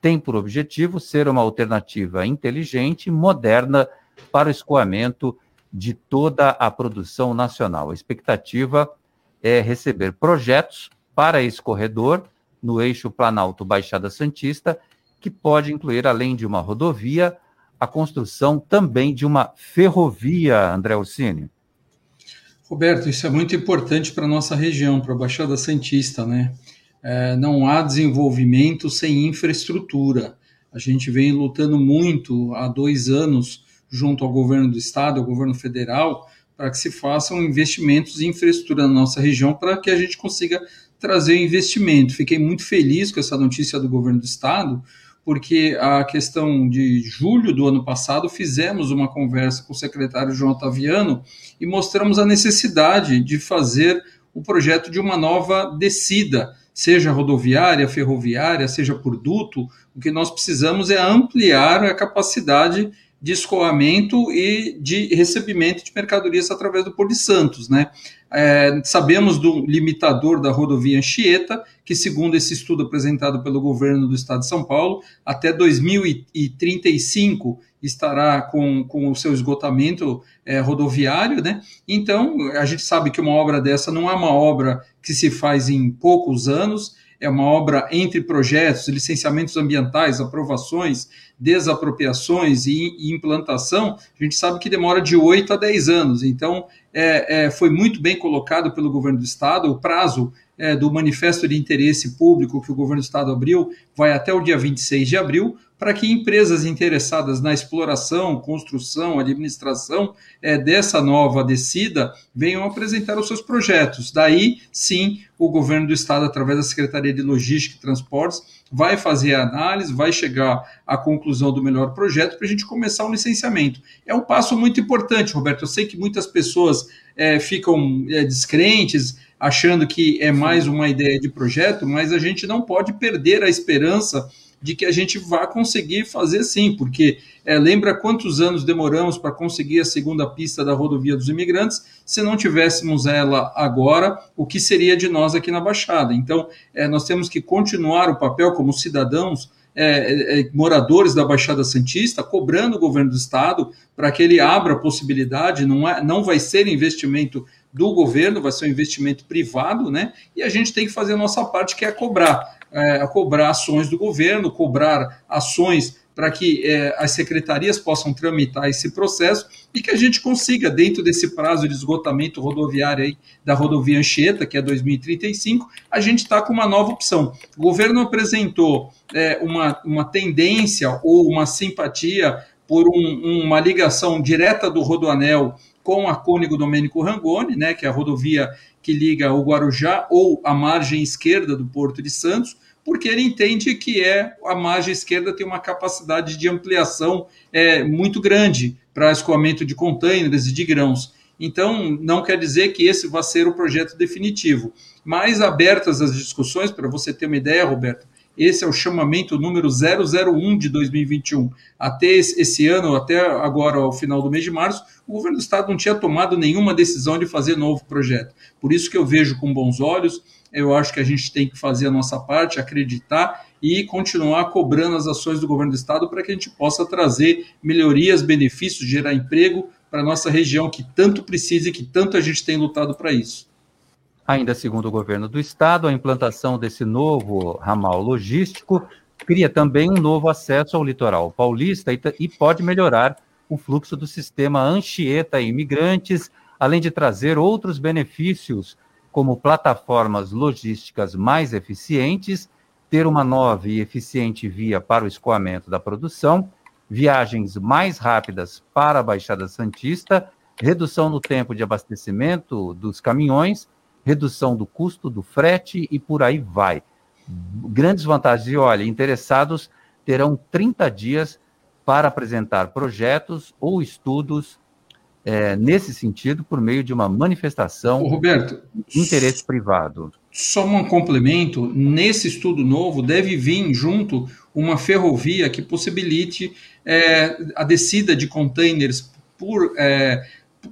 Speaker 2: tem por objetivo ser uma alternativa inteligente e moderna para o escoamento de toda a produção nacional. A expectativa é receber projetos para esse corredor no eixo Planalto Baixada Santista, que pode incluir, além de uma rodovia, a construção também de uma ferrovia, André Orsini.
Speaker 5: Roberto, isso é muito importante para a nossa região, para a Baixada Santista, né? É, não há desenvolvimento sem infraestrutura. A gente vem lutando muito há dois anos junto ao governo do estado, ao governo federal, para que se façam investimentos em infraestrutura na nossa região para que a gente consiga trazer investimento. Fiquei muito feliz com essa notícia do governo do estado, porque a questão de julho do ano passado fizemos uma conversa com o secretário João Otaviano e mostramos a necessidade de fazer o projeto de uma nova descida, seja rodoviária, ferroviária, seja por duto. O que nós precisamos é ampliar a capacidade de escoamento e de recebimento de mercadorias através do Porto de Santos, né? É, sabemos do limitador da rodovia Anchieta, que, segundo esse estudo apresentado pelo governo do estado de São Paulo, até 2035 estará com, com o seu esgotamento é, rodoviário. Né? Então, a gente sabe que uma obra dessa não é uma obra que se faz em poucos anos, é uma obra entre projetos, licenciamentos ambientais, aprovações, desapropriações e, implantação, a gente sabe que demora de 8 a 10 anos. Então, é, é, foi muito bem colocado pelo governo do Estado, o prazo é, do manifesto de interesse público que o governo do Estado abriu vai até o dia 26 de abril, para que empresas interessadas na exploração, construção, administração é, dessa nova descida venham apresentar os seus projetos. Daí, sim, o governo do Estado, através da Secretaria de Logística e Transportes, vai fazer a análise, vai chegar à conclusão do melhor projeto para a gente começar o licenciamento. É um passo muito importante, Roberto. Eu sei que muitas pessoas é, ficam é, descrentes, achando que é mais uma ideia de projeto, mas a gente não pode perder a esperança de que a gente vá conseguir fazer sim, porque é, lembra quantos anos demoramos para conseguir a segunda pista da rodovia dos imigrantes? Se não tivéssemos ela agora, o que seria de nós aqui na Baixada? Então, é, nós temos que continuar o papel como cidadãos é, é, moradores da Baixada Santista cobrando o governo do estado para que ele abra a possibilidade, não, é, não vai ser investimento do governo, vai ser um investimento privado, né? E a gente tem que fazer a nossa parte, que é cobrar, é, cobrar ações do governo, cobrar ações para que é, as secretarias possam tramitar esse processo e que a gente consiga, dentro desse prazo de esgotamento rodoviário aí, da rodovia Anchieta, que é 2035, a gente está com uma nova opção. O governo apresentou é, uma, uma tendência ou uma simpatia por um, uma ligação direta do Rodoanel com a Cônigo Domênico Rangoni, né, que é a rodovia que liga o Guarujá ou a margem esquerda do Porto de Santos, porque ele entende que é a margem esquerda tem uma capacidade de ampliação é, muito grande para escoamento de contêineres e de grãos. Então, não quer dizer que esse vai ser o projeto definitivo. Mas abertas as discussões, para você ter uma ideia, Roberto, esse é o chamamento número 001 de 2021. Até esse ano, até agora, ao final do mês de março, o governo do estado não tinha tomado nenhuma decisão de fazer novo projeto. Por isso que eu vejo com bons olhos eu acho que a gente tem que fazer a nossa parte, acreditar e continuar cobrando as ações do governo do estado para que a gente possa trazer melhorias, benefícios, gerar emprego para a nossa região que tanto precisa e que tanto a gente tem lutado para isso.
Speaker 2: Ainda segundo o governo do estado, a implantação desse novo ramal logístico cria também um novo acesso ao litoral paulista e, e pode melhorar o fluxo do sistema Anchieta imigrantes, além de trazer outros benefícios como plataformas logísticas mais eficientes, ter uma nova e eficiente via para o escoamento da produção, viagens mais rápidas para a Baixada Santista, redução no tempo de abastecimento dos caminhões, redução do custo do frete e por aí vai. Grandes vantagens. E olha, interessados terão 30 dias para apresentar projetos ou estudos é, nesse sentido por meio de uma manifestação
Speaker 5: Ô, Roberto,
Speaker 2: de interesse privado.
Speaker 5: Só um complemento: nesse estudo novo deve vir junto uma ferrovia que possibilite é, a descida de containers por é,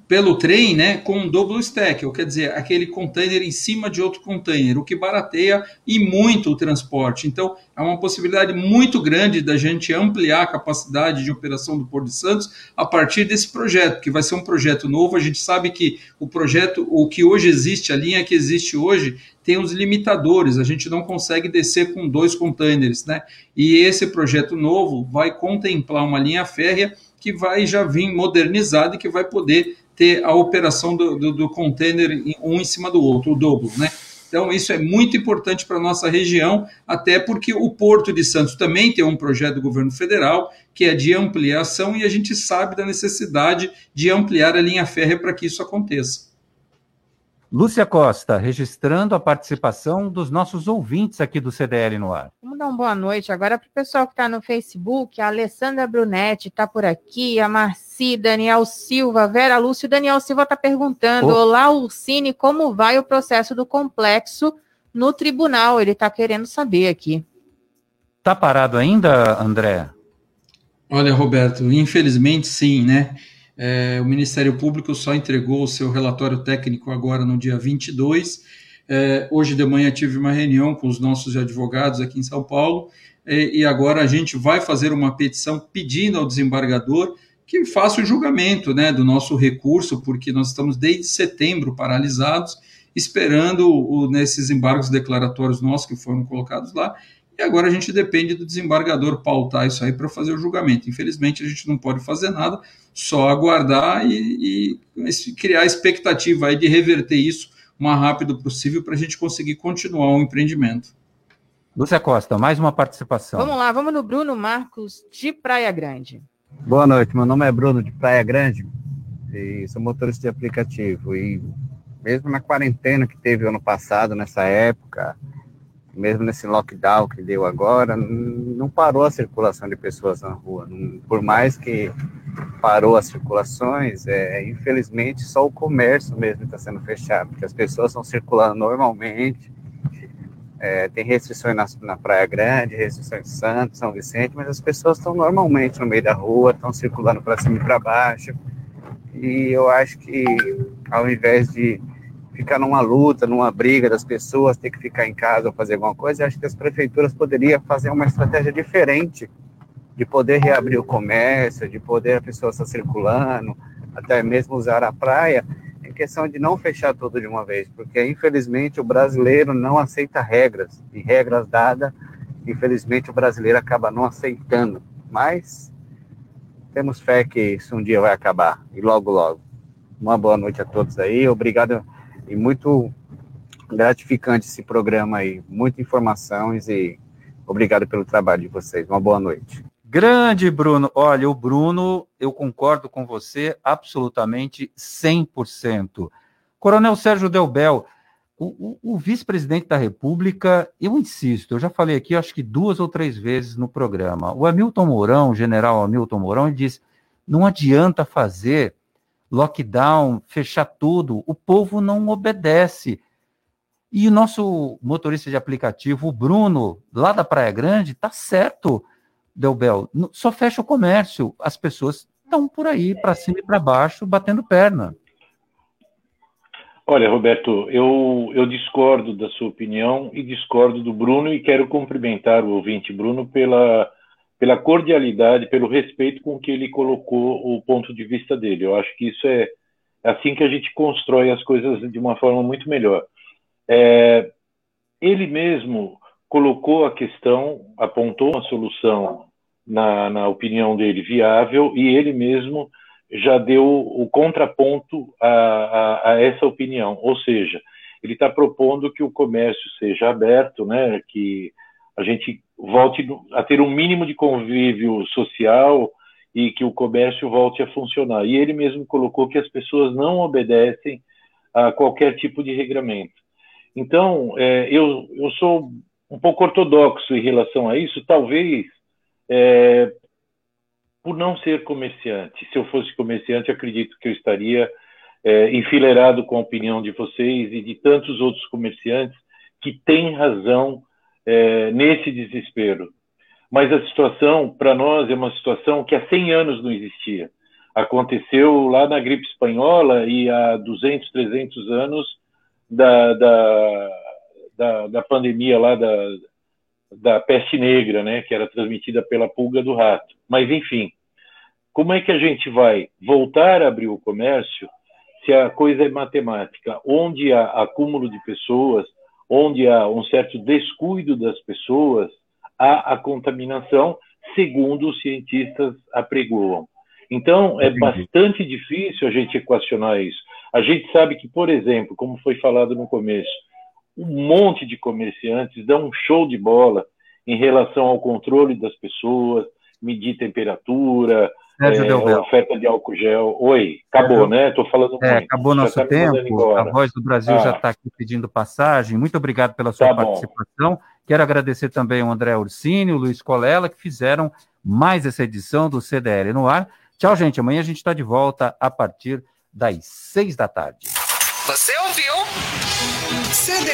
Speaker 5: pelo trem, né, com um double stack, ou quer dizer, aquele container em cima de outro container, o que barateia e muito o transporte. Então, é uma possibilidade muito grande da gente ampliar a capacidade de operação do Porto de Santos a partir desse projeto, que vai ser um projeto novo. A gente sabe que o projeto, o que hoje existe, a linha que existe hoje, tem os limitadores, a gente não consegue descer com dois containers, né? E esse projeto novo vai contemplar uma linha férrea que vai já vir modernizado e que vai poder ter a operação do, do, do container um em cima do outro, o dobro, né? Então, isso é muito importante para a nossa região, até porque o Porto de Santos também tem um projeto do governo federal, que é de ampliação, e a gente sabe da necessidade de ampliar a linha férrea para que isso aconteça.
Speaker 2: Lúcia Costa, registrando a participação dos nossos ouvintes aqui do CDL no ar.
Speaker 3: Vamos dar uma boa noite agora para o pessoal que está no Facebook. A Alessandra Brunetti está por aqui, a Marci, Daniel Silva, Vera Lúcio. Daniel Silva está perguntando: oh. Olá, Ursine, como vai o processo do complexo no tribunal? Ele está querendo saber aqui.
Speaker 2: Está parado ainda, André?
Speaker 5: Olha, Roberto, infelizmente sim, né? É, o Ministério Público só entregou o seu relatório técnico agora no dia 22. É, hoje de manhã tive uma reunião com os nossos advogados aqui em São Paulo é, e agora a gente vai fazer uma petição pedindo ao desembargador que faça o julgamento né, do nosso recurso, porque nós estamos desde setembro paralisados, esperando o, nesses embargos declaratórios nossos que foram colocados lá, e agora a gente depende do desembargador pautar isso aí para fazer o julgamento. Infelizmente, a gente não pode fazer nada, só aguardar e, e criar a expectativa aí de reverter isso o mais rápido possível para a gente conseguir continuar o empreendimento.
Speaker 2: Lúcia Costa, mais uma participação.
Speaker 3: Vamos lá, vamos no Bruno Marcos de Praia Grande.
Speaker 15: Boa noite, meu nome é Bruno de Praia Grande e sou motorista de aplicativo. E mesmo na quarentena que teve ano passado, nessa época, mesmo nesse lockdown que deu agora, não parou a circulação de pessoas na rua. Por mais que parou as circulações, é, infelizmente só o comércio mesmo está sendo fechado, porque as pessoas estão circulando normalmente. É, tem restrições na, na, Praia Grande, restrições em Santos, São Vicente, mas as pessoas estão normalmente no meio da rua, estão circulando para cima e para baixo. E eu acho que ao invés de ficar numa luta, numa briga das pessoas, ter que ficar em casa ou fazer alguma coisa, acho que as prefeituras poderiam fazer uma estratégia diferente de poder reabrir o comércio, de poder a pessoa estar circulando, até mesmo usar a praia, em questão de não fechar tudo de uma vez, porque infelizmente o brasileiro não aceita regras, e regras dadas, infelizmente o brasileiro acaba não aceitando, mas temos fé que isso um dia vai acabar, e logo, logo. Uma boa noite a todos aí, obrigado, e muito gratificante esse programa aí, muitas informações e obrigado pelo trabalho de vocês. Uma boa noite.
Speaker 2: Grande Bruno. Olha, o Bruno, eu concordo com você absolutamente 100%. Coronel Sérgio Delbel, o, o, o vice-presidente da República, eu insisto, eu já falei aqui, acho que duas ou três vezes no programa. O Hamilton Mourão, o general Hamilton Mourão, ele diz: não adianta fazer lockdown, fechar tudo, o povo não obedece. E o nosso motorista de aplicativo, o Bruno, lá da Praia Grande, está certo Delbel, só fecha o comércio. As pessoas estão por aí, para cima e para baixo, batendo perna.
Speaker 7: Olha, Roberto, eu, eu discordo da sua opinião e discordo do Bruno e quero cumprimentar o ouvinte Bruno pela, pela cordialidade, pelo respeito com que ele colocou o ponto de vista dele. Eu acho que isso é assim que a gente constrói as coisas de uma forma muito melhor. É, ele mesmo colocou a questão, apontou uma solução, na, na opinião dele, viável, e ele mesmo já deu o contraponto a, a, a essa opinião. Ou seja, ele está propondo que o comércio seja aberto, né, que a gente volte a ter um mínimo de convívio social e que o comércio volte a funcionar. E ele mesmo colocou que as pessoas não obedecem a qualquer tipo de regramento. Então, é, eu, eu sou um pouco ortodoxo em relação a isso, talvez é, por não ser comerciante. Se eu fosse comerciante, acredito que eu estaria é, enfileirado com a opinião de vocês e de tantos outros comerciantes que têm razão é, nesse desespero. Mas a situação, para nós, é uma situação que há 100 anos não existia. Aconteceu lá na gripe espanhola e há 200, 300 anos da, da da, da pandemia lá da, da peste negra, né, que era transmitida pela pulga do rato. Mas, enfim, como é que a gente vai voltar a abrir o comércio se a coisa é matemática? Onde há acúmulo de pessoas, onde há um certo descuido das pessoas, há a contaminação, segundo os cientistas apregoam. Então, é bastante difícil a gente equacionar isso. A gente sabe que, por exemplo, como foi falado no começo, um monte de comerciantes dão um show de bola em relação ao controle das pessoas, medir temperatura, é, oferta de álcool gel. Oi, acabou, né? Estou falando
Speaker 2: é, Acabou nosso tá tempo. A Voz do Brasil ah. já está aqui pedindo passagem. Muito obrigado pela sua tá participação. Bom. Quero agradecer também ao André Ursini, o Luiz Colela, que fizeram mais essa edição do CDL no ar. Tchau, gente. Amanhã a gente está de volta a partir das seis da tarde.
Speaker 1: Você ouviu? CDL.